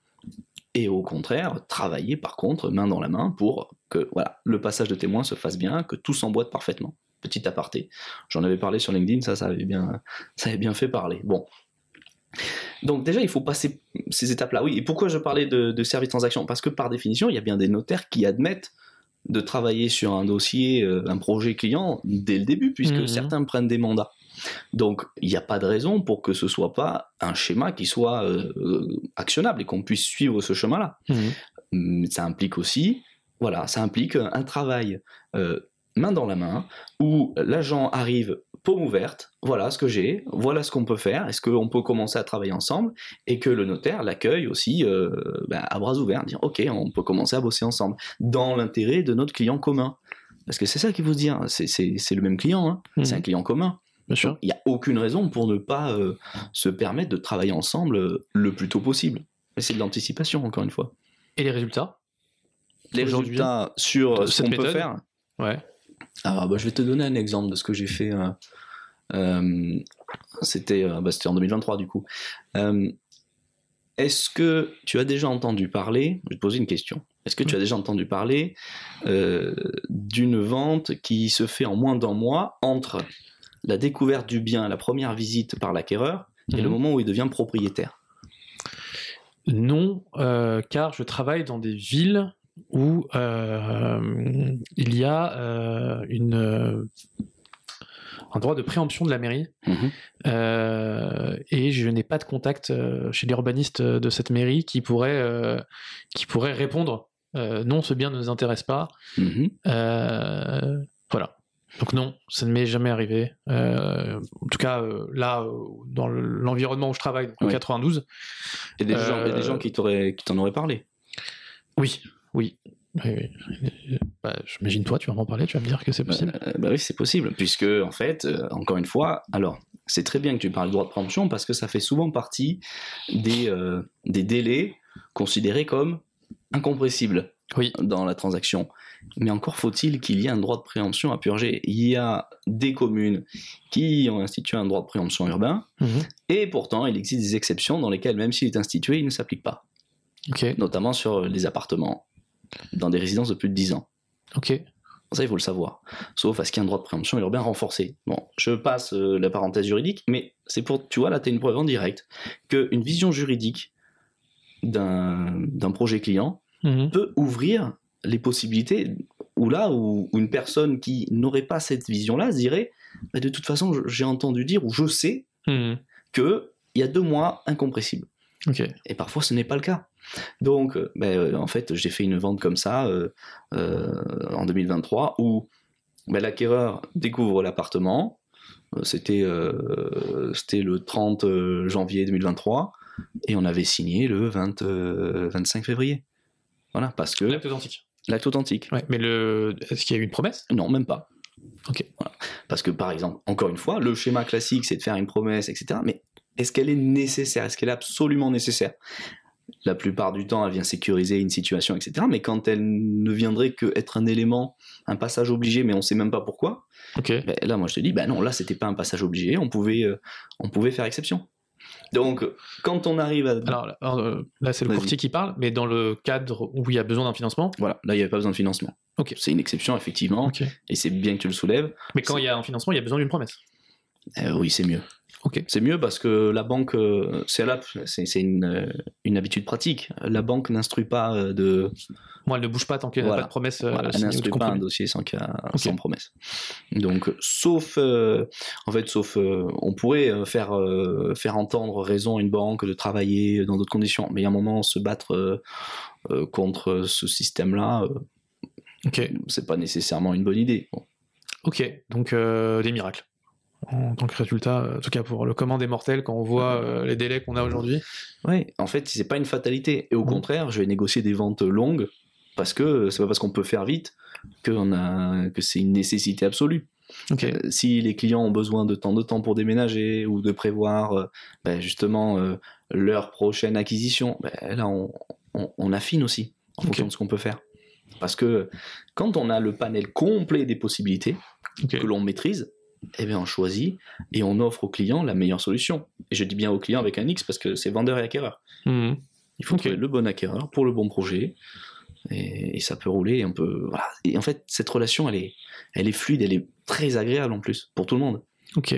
et au contraire travailler par contre main dans la main pour que voilà, le passage de témoins se fasse bien, que tout s'emboîte parfaitement. Petit aparté. J'en avais parlé sur LinkedIn, ça, ça avait bien, ça avait bien fait parler. Bon. Donc déjà, il faut passer ces étapes-là. Oui, et pourquoi je parlais de, de service transaction? Parce que par définition, il y a bien des notaires qui admettent de travailler sur un dossier, euh, un projet client dès le début, puisque Mhm. certains prennent des mandats. Donc, il n'y a pas de raison pour que ce soit pas un schéma qui soit euh, euh, actionnable et qu'on puisse suivre ce chemin-là. Mhm. Ça implique aussi, voilà, ça implique un travail euh, main dans la main où l'agent arrive paume ouverte, voilà ce que j'ai, voilà ce qu'on peut faire, est-ce qu'on peut commencer à travailler ensemble et que le notaire l'accueille aussi euh, ben, à bras ouverts, dire ok, on peut commencer à bosser ensemble dans l'intérêt de notre client commun. Parce que c'est ça qu'il faut se dire, c'est- le même client, hein, Mhm. c'est un client commun. Bien sûr. Il n'y a aucune raison pour ne pas euh, se permettre de travailler ensemble euh, le plus tôt possible. Mais c'est de l'anticipation, encore une fois. Et les résultats? Les résultats sur ce qu'on peut faire. Ouais. Ah, bah, je vais te donner un exemple de ce que j'ai fait. euh, euh, c'était euh, bah, c'était en 2023 du coup. Euh, Est-ce que tu as déjà entendu parler, je vais te poser une question, est-ce que tu as déjà entendu parler d'une vente qui se fait en moins d'un mois entre la découverte du bien, la première visite par l'acquéreur et le Mhm. moment où il devient propriétaire? Non, car je travaille dans des villes où euh, il y a euh, une, euh, un droit de préemption de la mairie Mhm. euh, et je n'ai pas de contact chez les urbanistes de cette mairie qui pourrait, qui pourrait répondre non, ce bien ne nous intéresse pas. Mhm. Voilà. Donc non, ça ne m'est jamais arrivé. Euh, en tout cas, euh, là, euh, dans le- l'environnement où je travaille, donc au Oui. 92, Et des, Euh, gens, il y a des gens qui t'en auraient parlé? oui, oui. Oui, oui. Bah, J'imagine toi, tu vas m'en parler, tu vas me dire que c'est possible. Euh, bah oui, c'est possible, puisque en fait, euh, encore une fois, alors c'est très bien que tu parles de droit de préemption parce que ça fait souvent partie des, euh, des délais considérés comme incompressibles Oui. dans la transaction. Mais encore faut-il qu'il y ait un droit de préemption à purger. Il y a des communes qui ont institué un droit de préemption urbain, Mhm. et pourtant il existe des exceptions dans lesquelles, même s'il est institué, il ne s'applique pas, notamment sur les appartements dans des résidences de plus de 10 ans. ok. Ça, il faut le savoir. Sauf à ce qu'il y a un droit de préemption urbain renforcé. Bon, je passe euh, la parenthèse juridique, mais c'est pour, tu vois, là, tu as une preuve en direct qu'une vision juridique d'un projet client Mhm. peut ouvrir les possibilités où là, où, où une personne qui n'aurait pas cette vision-là se dirait, Bah, de toute façon, j'ai entendu dire, ou je sais, Mhm. qu'il y a deux mois incompressibles. Ok. Et parfois, ce n'est pas le cas. Donc, euh, ben, euh, en fait, j'ai fait une vente comme ça euh, euh, en 2023 où ben, l'acquéreur découvre l'appartement. C'était le 30 euh, janvier 2023 et on avait signé le 20, euh, 25 février. Voilà, parce que L'acte authentique. l'acte authentique. Ouais, mais le... est-ce qu'il y a eu une promesse? Non, même pas. Ok. Voilà. Parce que, par exemple, encore une fois, le schéma classique, c'est de faire une promesse, etc. Mais est-ce qu'elle est nécessaire? Est-ce qu'elle est absolument nécessaire? La plupart du temps, elle vient sécuriser une situation, etc. Mais quand elle ne viendrait que être un élément, un passage obligé, mais on ne sait même pas pourquoi, ben là, moi, je te dis, ben non, là, c'était pas un passage obligé. On pouvait, euh, on pouvait faire exception. Donc, quand on arrive à... Alors là, euh, là, c'est le courtier qui parle, mais dans le cadre où il y a besoin d'un financement. Voilà, là, il n'y avait pas besoin de financement. C'est une exception, effectivement, et c'est bien que tu le soulèves. Mais quand il y a un financement, il y a besoin d'une promesse. Euh, oui, c'est mieux. Ok. C'est mieux parce que la banque, euh, c'est là, c'est une, euh, une habitude pratique. La banque n'instruit pas euh, de, Moi, elle ne bouge pas tant qu'il n'y a Voilà. pas de promesse. voilà, elle n'instruit pas un dossier sans, qu'il sans promesse. Donc, sauf, euh, en fait, sauf, euh, on pourrait faire euh, faire entendre raison à une banque de travailler dans d'autres conditions, mais il y a un moment se battre contre ce système-là, euh, Ok. c'est pas nécessairement une bonne idée. Bon. Ok. Donc, des miracles. En tant que résultat, euh, en tout cas pour le commun des mortels, quand on voit euh, les délais qu'on a aujourd'hui. Ouais, en fait, c'est pas une fatalité. Et au contraire, je vais négocier des ventes longues parce que c'est pas parce qu'on peut faire vite a, que c'est une nécessité absolue. Ok. Euh, si les clients ont besoin de tant de temps pour déménager ou de prévoir euh, ben, justement euh, leur prochaine acquisition, ben, là on, on- on affine aussi en fonction de ce qu'on peut faire. Parce que quand on a le panel complet des possibilités que l'on maîtrise, eh bien on choisit et on offre au client la meilleure solution. Et je dis bien au client avec un X parce que c'est vendeur et acquéreur. Mhm. Il faut Ok. trouver le bon acquéreur pour le bon projet. Et, et ça peut rouler un peu. Voilà. Et en fait, cette relation, elle est, elle est fluide, elle est très agréable en plus pour tout le monde. Ok.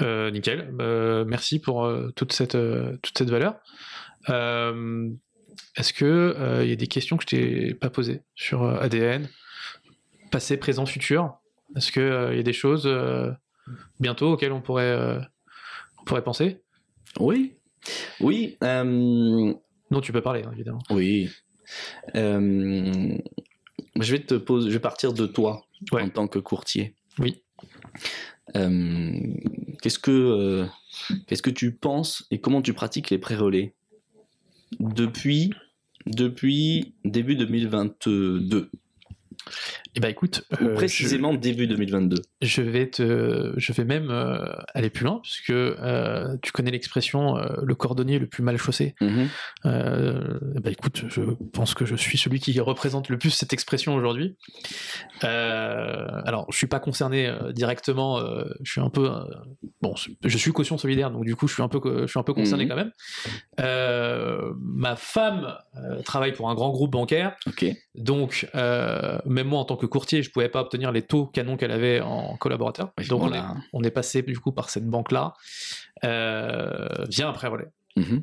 Euh, nickel. Euh, merci pour euh, toute, cette, euh, toute cette valeur. Est-ce que euh, il y a des questions que je t'ai pas posées sur ADN, passé, présent, futur? Est-ce que euh, il y a des choses euh, bientôt auxquelles on pourrait, euh, on pourrait penser? Oui. Oui. Non, tu peux parler, hein, évidemment. oui. Je vais te poser, je vais partir de toi Ouais. en tant que courtier. Oui. Qu'est-ce que qu'est-ce que tu penses et comment tu pratiques les pré-relais? Depuis depuis début 2022 Eh ben écoute, ou euh, précisément début 2022 je, je vais te, je vais même euh, aller plus loin puisque euh, tu connais l'expression euh, le cordonnier le plus mal chaussé. Euh, bah écoute, je pense que je suis celui qui représente le plus cette expression aujourd'hui. Alors, je suis pas concerné directement. je suis un peu bon. Je suis caution solidaire, donc du coup, je suis un peu, je suis un peu concerné Mhm. quand même. Ma femme travaille pour un grand groupe bancaire, Ok. donc même moi en tant que courtier, je pouvais pas obtenir les taux canon qu'elle avait en collaborateur. Oui, Donc on, est, on est passé du coup par cette banque-là euh, via un prêt relais. Mhm.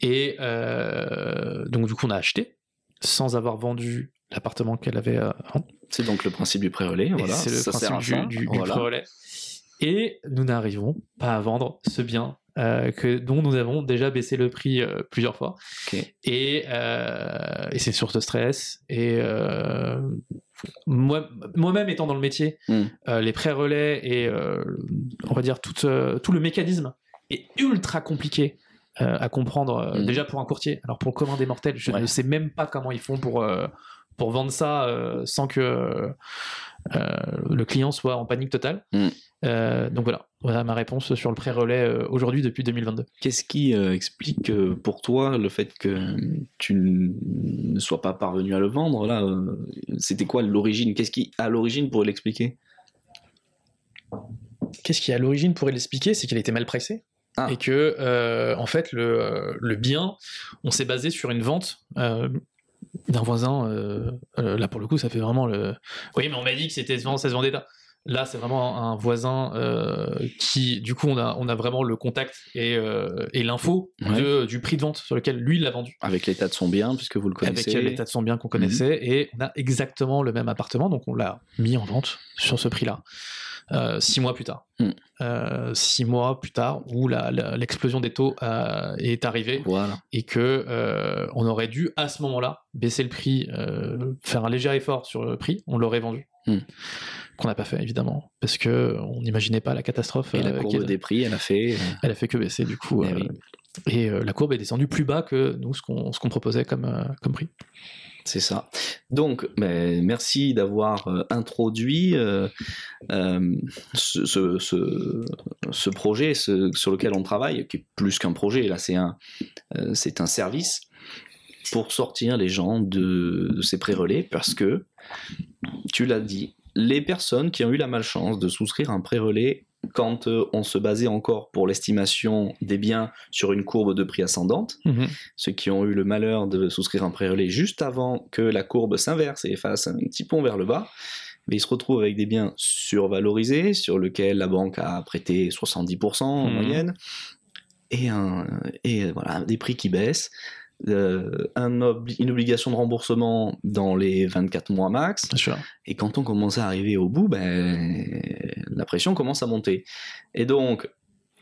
Et euh, donc du coup on a acheté sans avoir vendu l'appartement qu'elle avait euh, avant. C'est donc le principe du pré-relais. Voilà, c'est le ça principe du, du, du Voilà. prêt relais. Et nous n'arrivons pas à vendre ce bien euh, que, dont nous avons déjà baissé le prix euh, plusieurs fois. Et, euh, et c'est source de stress. Et moi- moi-même étant dans le métier, Mm. euh, les prêts relais et on va dire tout, tout le mécanisme est ultra compliqué. à comprendre euh, Mm. déjà pour un courtier alors pour le commun des mortels je Ouais. ne sais même pas comment ils font pour pour vendre ça sans que le client soit en panique totale. Mm. Euh, donc voilà, voilà ma réponse sur le pré-relais euh, aujourd'hui depuis 2022. Qu'est-ce qui euh, explique pour toi le fait que tu ne sois pas parvenu à le vendre là C'était quoi l'origine? Qu'est-ce qui à l'origine pourrait l'expliquer? Qu'est-ce qui à l'origine pourrait l'expliquer C'est qu'il a été mal pressé. Ah. Et que, euh, en fait, le, le bien, on s'est basé sur une vente d'un voisin. là, pour le coup, ça fait vraiment le. Oui, mais on m'a dit que c'était vraiment ça se vendait. Là, c'est vraiment un voisin euh, qui, du coup, on a, on a vraiment le contact et, euh, et l'info Ouais. de- du prix de vente sur lequel lui il l'a vendu. Avec l'état de son bien, puisque vous le avec connaissez. euh, l'état de son bien qu'on connaissait, et on a exactement le même appartement, donc on l'a mis en vente sur ce prix-là, euh, six mois plus tard. Mm. Euh, six mois plus tard, où l'explosion des taux euh, est arrivée, Voilà. et que euh, on aurait dû à ce moment-là baisser le prix, faire un léger effort sur le prix, on l'aurait vendu. Mm. Qu'on n'a pas fait évidemment, parce que on n'imaginait pas la catastrophe. Et la courbe des prix, elle a fait. Elle a fait que baisser du coup. Eh oui. Et la courbe est descendue plus bas que nous, ce qu'on proposait comme, comme prix. C'est ça. Donc, ben, merci d'avoir euh, introduit euh, euh, ce, projet sur lequel on travaille, qui est plus qu'un projet, là c'est un, service pour sortir les gens de, de ces pré-relais, parce que, tu l'as dit, les personnes qui ont eu la malchance de souscrire un pré-relais quand euh, on se basait encore pour l'estimation des biens sur une courbe de prix ascendante, ceux qui ont eu le malheur de souscrire un pré-relais juste avant que la courbe s'inverse et fasse un petit pont vers le bas, mais ils se retrouvent avec des biens survalorisés sur lesquels la banque a prêté 70% en Mhm. moyenne, et, un, et voilà, des prix qui baissent, euh, un une obligation de remboursement dans les 24 mois max, Bien sûr. et quand on commence à arriver au bout, ben, la pression commence à monter. Et donc,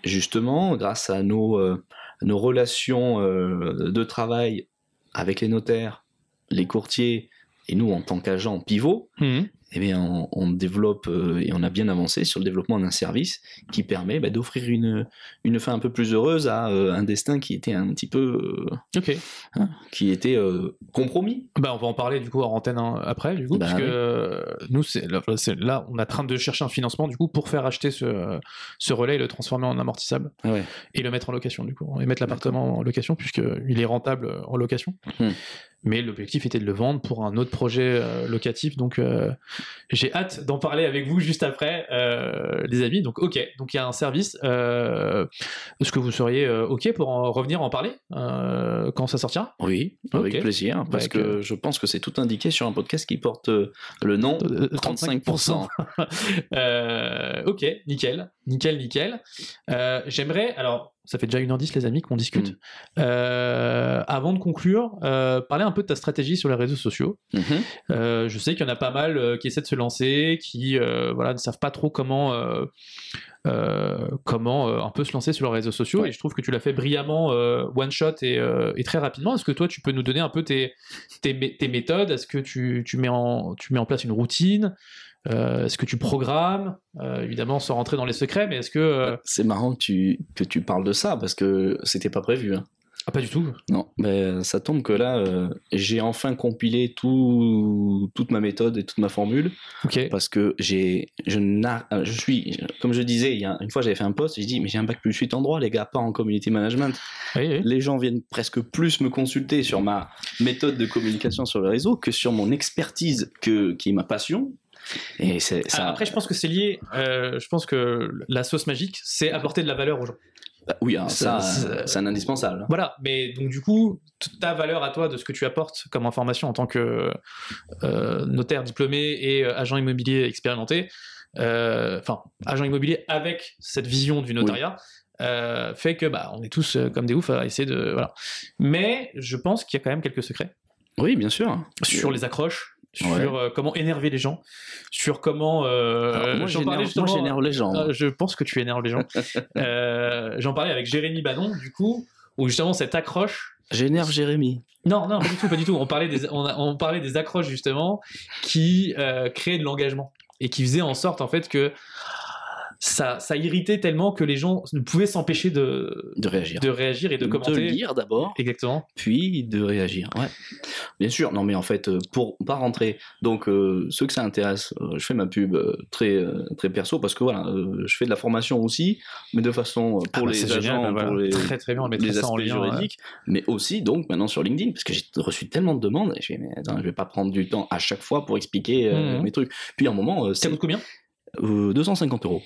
justement, grâce à nos, euh, nos relations euh, de travail avec les notaires, les courtiers, et nous en tant qu'agents pivots, eh bien, on, on développe euh, et on a bien avancé sur le développement d'un service qui permet bah, d'offrir une, une fin un peu plus heureuse à euh, un destin qui était un petit peu euh, Ok. qui était euh, compromis. Bah, on va en parler du coup en antenne hein, après, du coup, Bah parce que oui. nous, là, on est en train de chercher un financement du coup pour faire acheter ce, ce relais et le transformer en amortissable Ah ouais. et le mettre en location du coup, et mettre l'appartement en location puisque il est rentable en location. Hmm. Mais l'objectif était de le vendre pour un autre projet locatif, donc euh, j'ai hâte d'en parler avec vous juste après, euh, les amis. Donc ok, donc il y a un service. euh, Est-ce que vous seriez euh, ok pour en revenir en parler euh, quand ça sortira? Oui, avec plaisir, parce Avec, que je pense que c'est tout indiqué sur un podcast qui porte le nom Euh, 35%. Euh, ok, nickel, nickel, nickel. Euh, J'aimerais, alors, ça fait déjà une heure dix, les amis, qu'on discute. Mm. Euh, avant de conclure, euh, parler un peu de ta stratégie sur les réseaux sociaux. Mhm. Euh, je sais qu'il y en a pas mal qui essaient de se lancer, qui voilà, ne savent pas trop comment, comment un peu se lancer sur les réseaux sociaux. Ouais. Et je trouve que tu l'as fait brillamment, one shot et, et très rapidement. Est-ce que toi, tu peux nous donner un peu tes, tes, mé- tes méthodes? Est-ce que tu, tu, mets en, tu mets en place une routine? Euh, Est-ce que tu programmes? Euh, Évidemment, sans rentrer dans les secrets, mais est-ce que. euh, C'est marrant que tu, que tu parles de ça, parce que c'était pas prévu. hein. Ah, pas du tout. Non, mais ça tombe que là, j'ai enfin compilé tout, toute ma méthode et toute ma formule, parce que j'ai, je, suis, comme je disais, il y a, une fois j'avais fait un post, j'ai dit, mais j'ai un bac plus 8 en droit, les gars, pas en community management. Oui, oui. Les gens viennent presque plus me consulter sur ma méthode de communication sur le réseau que sur mon expertise, que, qui est ma passion. Et c'est, ça, Après, je pense que c'est lié. euh, je pense que la sauce magique, c'est apporter de la valeur aux gens. Bah oui, hein, ça, euh, c'est un indispensable. Voilà, mais donc du coup, ta valeur à toi de ce que tu apportes comme information en tant que euh, notaire diplômé et agent immobilier expérimenté, euh, enfin agent immobilier avec cette vision du notariat, euh, fait que bah on est tous euh, comme des oufs à essayer de voilà. Mais je pense qu'il y a quand même quelques secrets Oui, bien sûr. sur les accroches, sur Ouais. euh, comment énerver les gens, sur comment. euh, Alors, moi, j'en j'énerve- les gens. euh, je pense que tu énerves les gens. Euh, J'en parlais avec Jérémy Banon, du coup, où justement cette accroche. J'énerve Jérémy. Non, non, pas du tout, pas du tout. On parlait des, on, a- on parlait des accroches justement qui créaient de l'engagement et qui faisaient en sorte en fait que ça, ça irritait tellement que les gens ne pouvaient s'empêcher de, De réagir. de réagir et de commenter. lire d'abord, Exactement. puis de réagir. Ouais. Bien sûr. Non, mais en fait, euh, pour pas rentrer. Donc, euh, ceux que ça intéresse, euh, je fais ma pub très très perso parce que voilà, euh, je fais de la formation aussi, mais de façon pour Ah bah, les agents, génial, bah voilà. pour les, Très très bien, on les ça en aspects lien. ouais. juridiques, mais aussi donc maintenant sur LinkedIn, parce que j'ai reçu tellement de demandes, et je fais mais attends, je vais pas prendre du temps à chaque fois pour expliquer Mhm. mes trucs. Puis à un moment, Ça c'est coûte combien? Euh, 250 euros.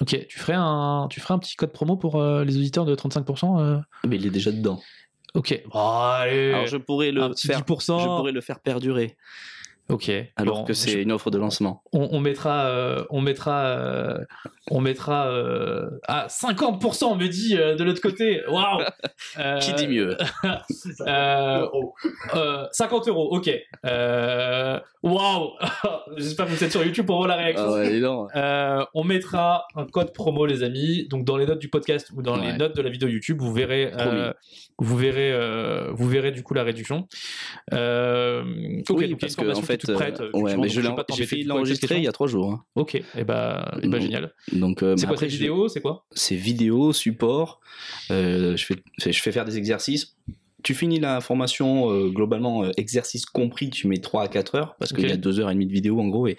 Ok, tu ferais un, tu ferais un petit code promo pour euh, les auditeurs de 35% euh Mais il est déjà dedans. Ok. Allez. Alors je pourrais un le petit faire, 10%. je pourrais le faire perdurer, Ok. alors Bon, que c'est je- une offre de lancement. on, on mettra, euh, on mettra, euh, on mettra euh, à 50%. On me dit euh, de l'autre côté. Waouh. Qui dit mieux? Euh, euh, 50 euros. Ok. Waouh. J'espère que vous êtes sur YouTube pour voir la réaction. Ah ouais, on mettra un code promo, les amis. Donc dans les notes du podcast ou dans les notes de la vidéo YouTube, vous verrez, vous verrez, vous verrez du coup la réduction. Ok, oui, donc parce que en fait, toute prête, euh, effectivement, ouais, mais j'ai fait l'enregistrer il y a trois jours. hein. Ok, et bah, eh ben, Donc, génial. Donc, euh, C'est quoi après, vidéo C'est quoi? C'est vidéo, support. euh, je, fais, je fais faire des exercices. Tu finis la formation, euh, globalement, euh, exercice compris, tu mets 3 à 4 heures, parce qu'il y a 2 heures et demie de vidéo en gros, et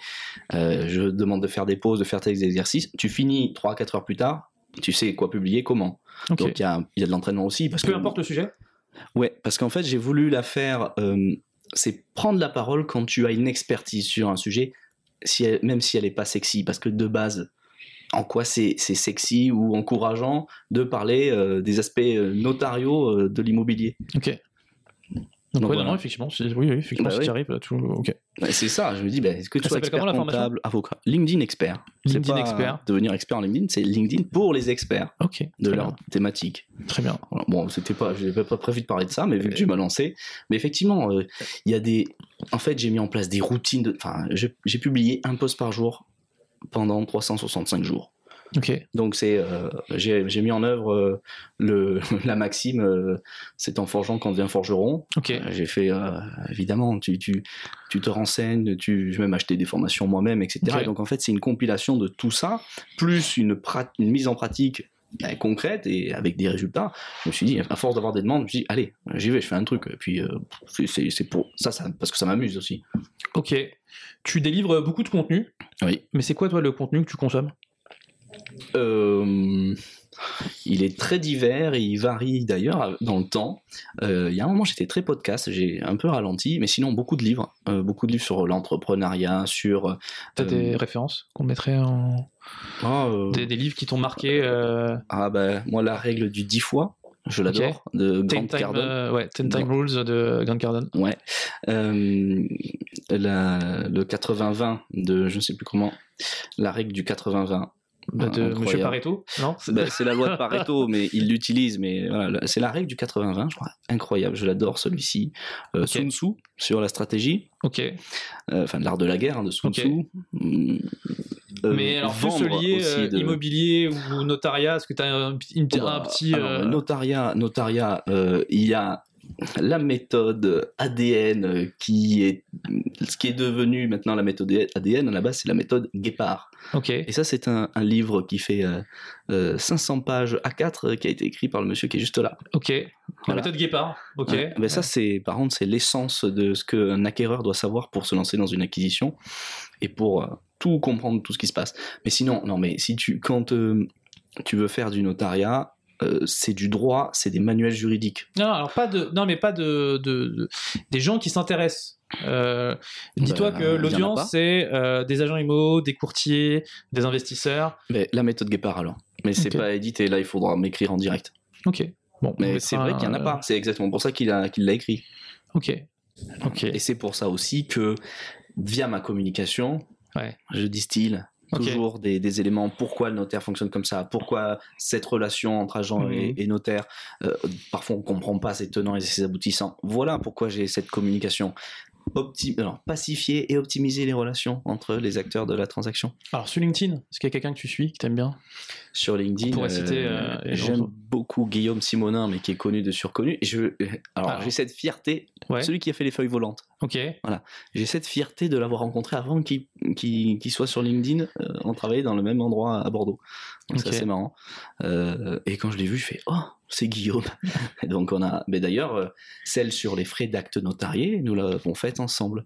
euh, je demande de faire des pauses, de faire tes exercices. Tu finis 3 à 4 heures plus tard, tu sais quoi publier, comment. Donc il y a, y a de l'entraînement aussi. Parce Peu que, importe le sujet. Ouais, parce qu'en fait, j'ai voulu la faire. C'est prendre la parole quand tu as une expertise sur un sujet, si elle- même si elle n'est pas sexy. Parce que de base, en quoi c'est sexy ou encourageant de parler euh, des aspects euh, notariaux euh, de l'immobilier Ok. Donc, Donc ouais, voilà. non, non, effectivement, oui, oui, effectivement, Bah si oui. tu arrives, tout. Ok. Ouais, C'est ça, je me dis, bah, est-ce que tu sois s'appelle expert comment, la formation comptable, avocat LinkedIn expert. LinkedIn pas expert. Devenir expert en LinkedIn, c'est LinkedIn pour les experts de leur bien. thématique. Très bien. Bon, c'était pas, je n'avais pas prévu de parler de ça, mais vu que je m'as lancé, mais effectivement, euh, il y a des, en fait, j'ai mis en place des routines. De... Enfin, j'ai publié un post par jour pendant 365 jours. Donc c'est, euh, j'ai mis en œuvre euh, le la maxime, euh, c'est en forgeant qu'on devient forgeron. J'ai fait, évidemment, tu, tu, tu te renseignes, tu, j'ai même acheté des formations moi-même, etc. Et donc en fait, c'est une compilation de tout ça, plus une, mise en pratique euh, concrète et avec des résultats. Je me suis dit, à force d'avoir des demandes, je me suis dit, allez, j'y vais, je fais un truc. Et puis, c'est pour ça, ça, parce que ça m'amuse aussi. Ok. Tu délivres beaucoup de contenu, Oui. mais c'est quoi, toi, le contenu que tu consommes? Euh, il est très divers et il varie d'ailleurs dans le temps. Euh, il y a un moment, j'étais très podcast, j'ai un peu ralenti, mais sinon beaucoup de livres, Euh, beaucoup de livres sur l'entrepreneuriat, sur T'as des références qu'on mettrait en. ah, euh, Des, des livres qui t'ont marqué euh, ah, bah, moi la règle du 10 fois, je l'adore, de Grant Ten Time, Cardone. euh, ouais, Ten Time Rules de Grant Cardone. Ouais. Euh, la- le 80-20 de je ne sais plus comment, la règle du 80-20. Bah, de Incroyable. Monsieur Pareto, non Bah, c'est la loi de Pareto, mais il l'utilise. Mais voilà, c'est la règle du 80-20, je crois. Incroyable, je l'adore celui-ci. Euh, Ok. Sun Tzu sur la stratégie, Ok. euh, enfin de l'art de la guerre hein, de Sun Ok. Tzu. Hum, euh, mais alors, lié aussi euh, de- immobilier ou notariat, est-ce que tu as un, petit- une- un petit. alors, euh, notariat, notariat, euh, il y a la méthode ADN euh, qui est ce qui est devenu maintenant la méthode ADN à la base c'est la méthode Guépard Ok. et ça c'est un, un livre qui fait euh, euh, 500 pages A4 euh, qui a été écrit par le monsieur qui est juste là Ok. La méthode Guépard. Ok. Ouais. Ben ça, c'est par contre, c'est l'essence de ce qu'un acquéreur doit savoir pour se lancer dans une acquisition et pour euh, tout comprendre, tout ce qui se passe. Mais sinon, non, mais si tu, quand euh, tu veux faire du notariat, euh, c'est du droit, c'est des manuels juridiques. Non, alors pas de, non, mais pas de, de- de- des gens qui s'intéressent. Euh, Dis-toi Bah, que l'audience, c'est euh, des agents IMO, des courtiers, des investisseurs. Mais la méthode Guépard, alors. Mais c'est Ok. pas édité, là il faudra m'écrire en direct. Ok. Bon, on Mais c'est vrai qu'il y en a pas, c'est exactement pour ça qu'il a- qu'il l'a écrit. Ok. Ok. Et c'est pour ça aussi que via ma communication, Ouais. je distille Toujours des, des éléments. Pourquoi le notaire fonctionne comme ça? Pourquoi cette relation entre agent et, Mhm. et notaire euh, Parfois, on comprend pas ses tenants et ses aboutissants. Voilà pourquoi j'ai cette communication. Opti- alors, pacifier et optimiser les relations entre les acteurs de la transaction. Alors sur LinkedIn, est-ce qu'il y a quelqu'un que tu suis, que t'aimes bien? Sur LinkedIn, On pourrait citer, euh, j'aime beaucoup Guillaume Simonin, mais qui est connu de surconnu. Je, alors, Alors. j'ai cette fierté, Ouais. celui qui a fait les feuilles volantes. Ok. J'ai cette fierté de l'avoir rencontré avant qu'il qu'il- qu'il soit sur LinkedIn. Euh, on travaillait dans le même endroit à Bordeaux. Donc c'est Ok. assez marrant. Euh, et quand je l'ai vu, je fais Oh, c'est Guillaume. Et donc on a. Mais d'ailleurs, euh, celle sur les frais d'actes notariés, nous l'avons faite ensemble.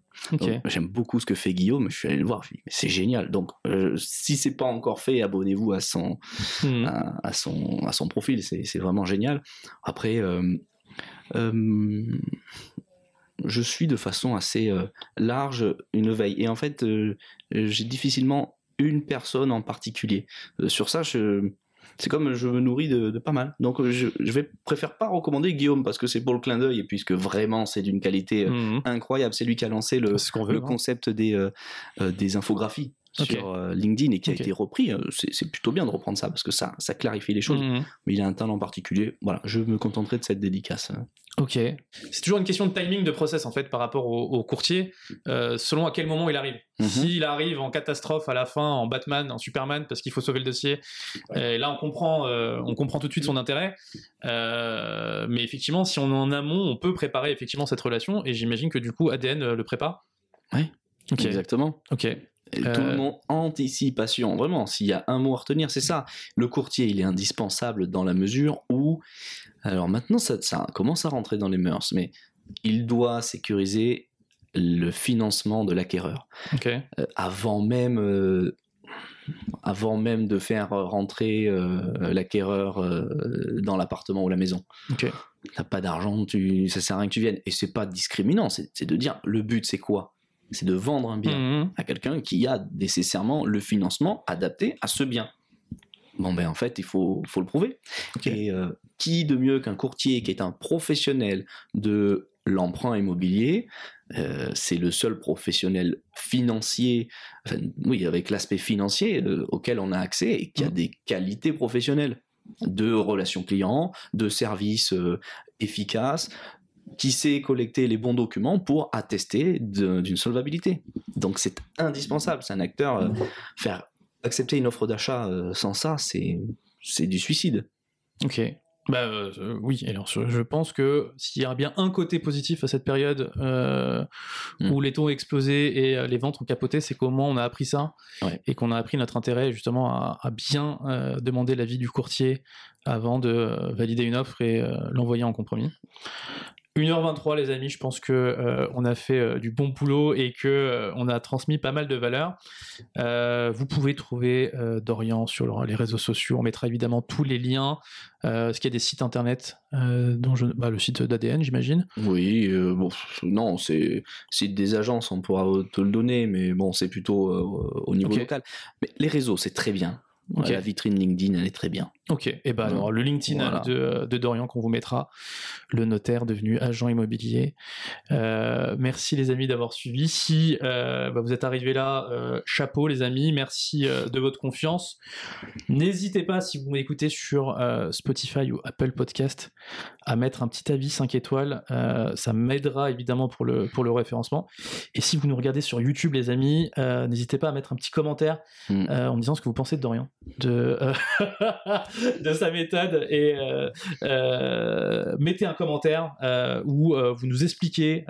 J'aime beaucoup ce que fait Guillaume. Je suis allé le voir. Je c'est génial. Donc euh, si c'est pas encore fait, abonnez-vous à son, Mhm. à, à son, à son profil. C'est c'est vraiment génial. Après, euh, je suis de façon assez euh, large une veille. Et en fait, euh, j'ai difficilement une personne en particulier. Euh, sur ça, je. C'est comme je me nourris de, de pas mal. Donc je, je vais préfère pas recommander Guillaume parce que c'est pour le clin d'œil et puisque vraiment c'est d'une qualité euh, Mhm. incroyable. C'est lui qui a lancé le, C'est ce qu'on veut. le hein. concept des, euh, euh, des infographies sur euh, LinkedIn et qui a été repris. C'est c'est plutôt bien de reprendre ça parce que ça, ça clarifie les choses. Mhm. Mais il a un talent particulier. Voilà, je me contenterai de cette dédicace. Ok. C'est toujours une question de timing de process en fait par rapport au, au courtier, euh, selon à quel moment il arrive. Mhm. S'il arrive en catastrophe à la fin, en Batman, en Superman, parce qu'il faut sauver le dossier, et là on comprend, euh, on comprend tout de suite son intérêt. Euh, mais effectivement, si on est en amont, on peut préparer effectivement cette relation, et j'imagine que du coup ADN le prépare. Ouais. Ok. Exactement. Ok. Euh, Tout le monde anticipation. Vraiment, s'il y a un mot à retenir, c'est ça. Le courtier, il est indispensable dans la mesure où, alors maintenant, ça, ça commence à rentrer dans les mœurs, mais il doit sécuriser le financement de l'acquéreur. Euh, avant même euh, avant même de faire rentrer euh, l'acquéreur dans l'appartement ou la maison. Ok. T'as pas d'argent, tu, ça sert à rien que tu viennes. Et c'est pas discriminant, c'est de dire le but c'est quoi? C'est de vendre un bien Mhm. à quelqu'un qui a nécessairement le financement adapté à ce bien. Bon ben en fait il faut, faut le prouver. Et euh, qui de mieux qu'un courtier qui est un professionnel de l'emprunt immobilier euh, c'est le seul professionnel financier, enfin, oui, avec l'aspect financier euh, auquel on a accès et qui a Mhm. des qualités professionnelles de relations clients, de services efficaces, qui sait collecter les bons documents pour attester d'une solvabilité. Donc c'est indispensable, c'est un acteur. euh, faire accepter une offre d'achat euh, sans ça, c'est c'est du suicide. Ok. Bah euh, oui, alors je, pense que s'il y a bien un côté positif à cette période Mm. où les taux ont explosé et les ventes ont capoté, c'est qu'au moins on a appris ça Ouais. et qu'on a appris notre intérêt justement à, à bien demander l'avis du courtier avant de valider une offre et l'envoyer en compromis. 1h23 les amis, je pense que euh, on a fait euh, du bon boulot et que euh, on a transmis pas mal de valeurs. Euh, vous pouvez trouver Dorian sur les réseaux sociaux, on mettra évidemment tous les liens. Est-ce qu'il y a des sites internet dont je... bah, le site d'ADN j'imagine Oui, bon, non, c'est c'est des agences, on pourra te le donner, mais bon, c'est plutôt au niveau local. Mais les réseaux, c'est très bien. La vitrine LinkedIn, elle est très bien. Ok, et ben Ouais. alors le LinkedIn Voilà. de, de Dorian qu'on vous mettra, le notaire devenu agent immobilier. Euh, merci les amis d'avoir suivi. Si euh, bah, vous êtes arrivés là, euh, chapeau les amis, merci euh, de votre confiance. N'hésitez pas si vous m'écoutez sur euh, Spotify ou Apple Podcast à mettre un petit avis 5 étoiles. Euh, ça m'aidera évidemment pour le, pour le référencement. Et si vous nous regardez sur YouTube les amis, euh, n'hésitez pas à mettre un petit commentaire Mm. euh, en me disant ce que vous pensez de Dorian, de, euh, de sa méthode et euh, euh, mettez un commentaire où vous nous expliquez,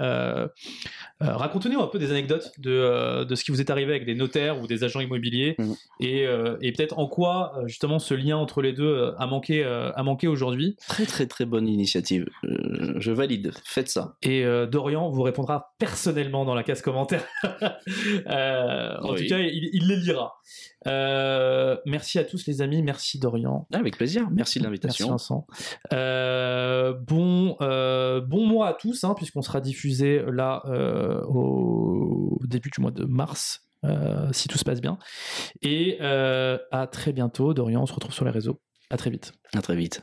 racontez-nous un peu des anecdotes de, de ce qui vous est arrivé avec des notaires ou des agents immobiliers Mhm. et, et peut-être en quoi justement ce lien entre les deux a manqué, a manqué aujourd'hui. Très, très, très bonne initiative. Je valide. Faites ça. Et Dorian vous répondra personnellement dans la case commentaire. En Oui. tout cas, il, il les lira. Euh, merci à tous les amis, merci Dorian. Ah, Avec plaisir. Merci de Merci l'invitation. Vincent. Euh, bon, euh, bon mois à tous, hein, puisqu'on sera diffusé là euh, au début du mois de mars. si tout se passe bien. Et à très bientôt, Dorian. On se retrouve sur les réseaux. À très vite. À très vite.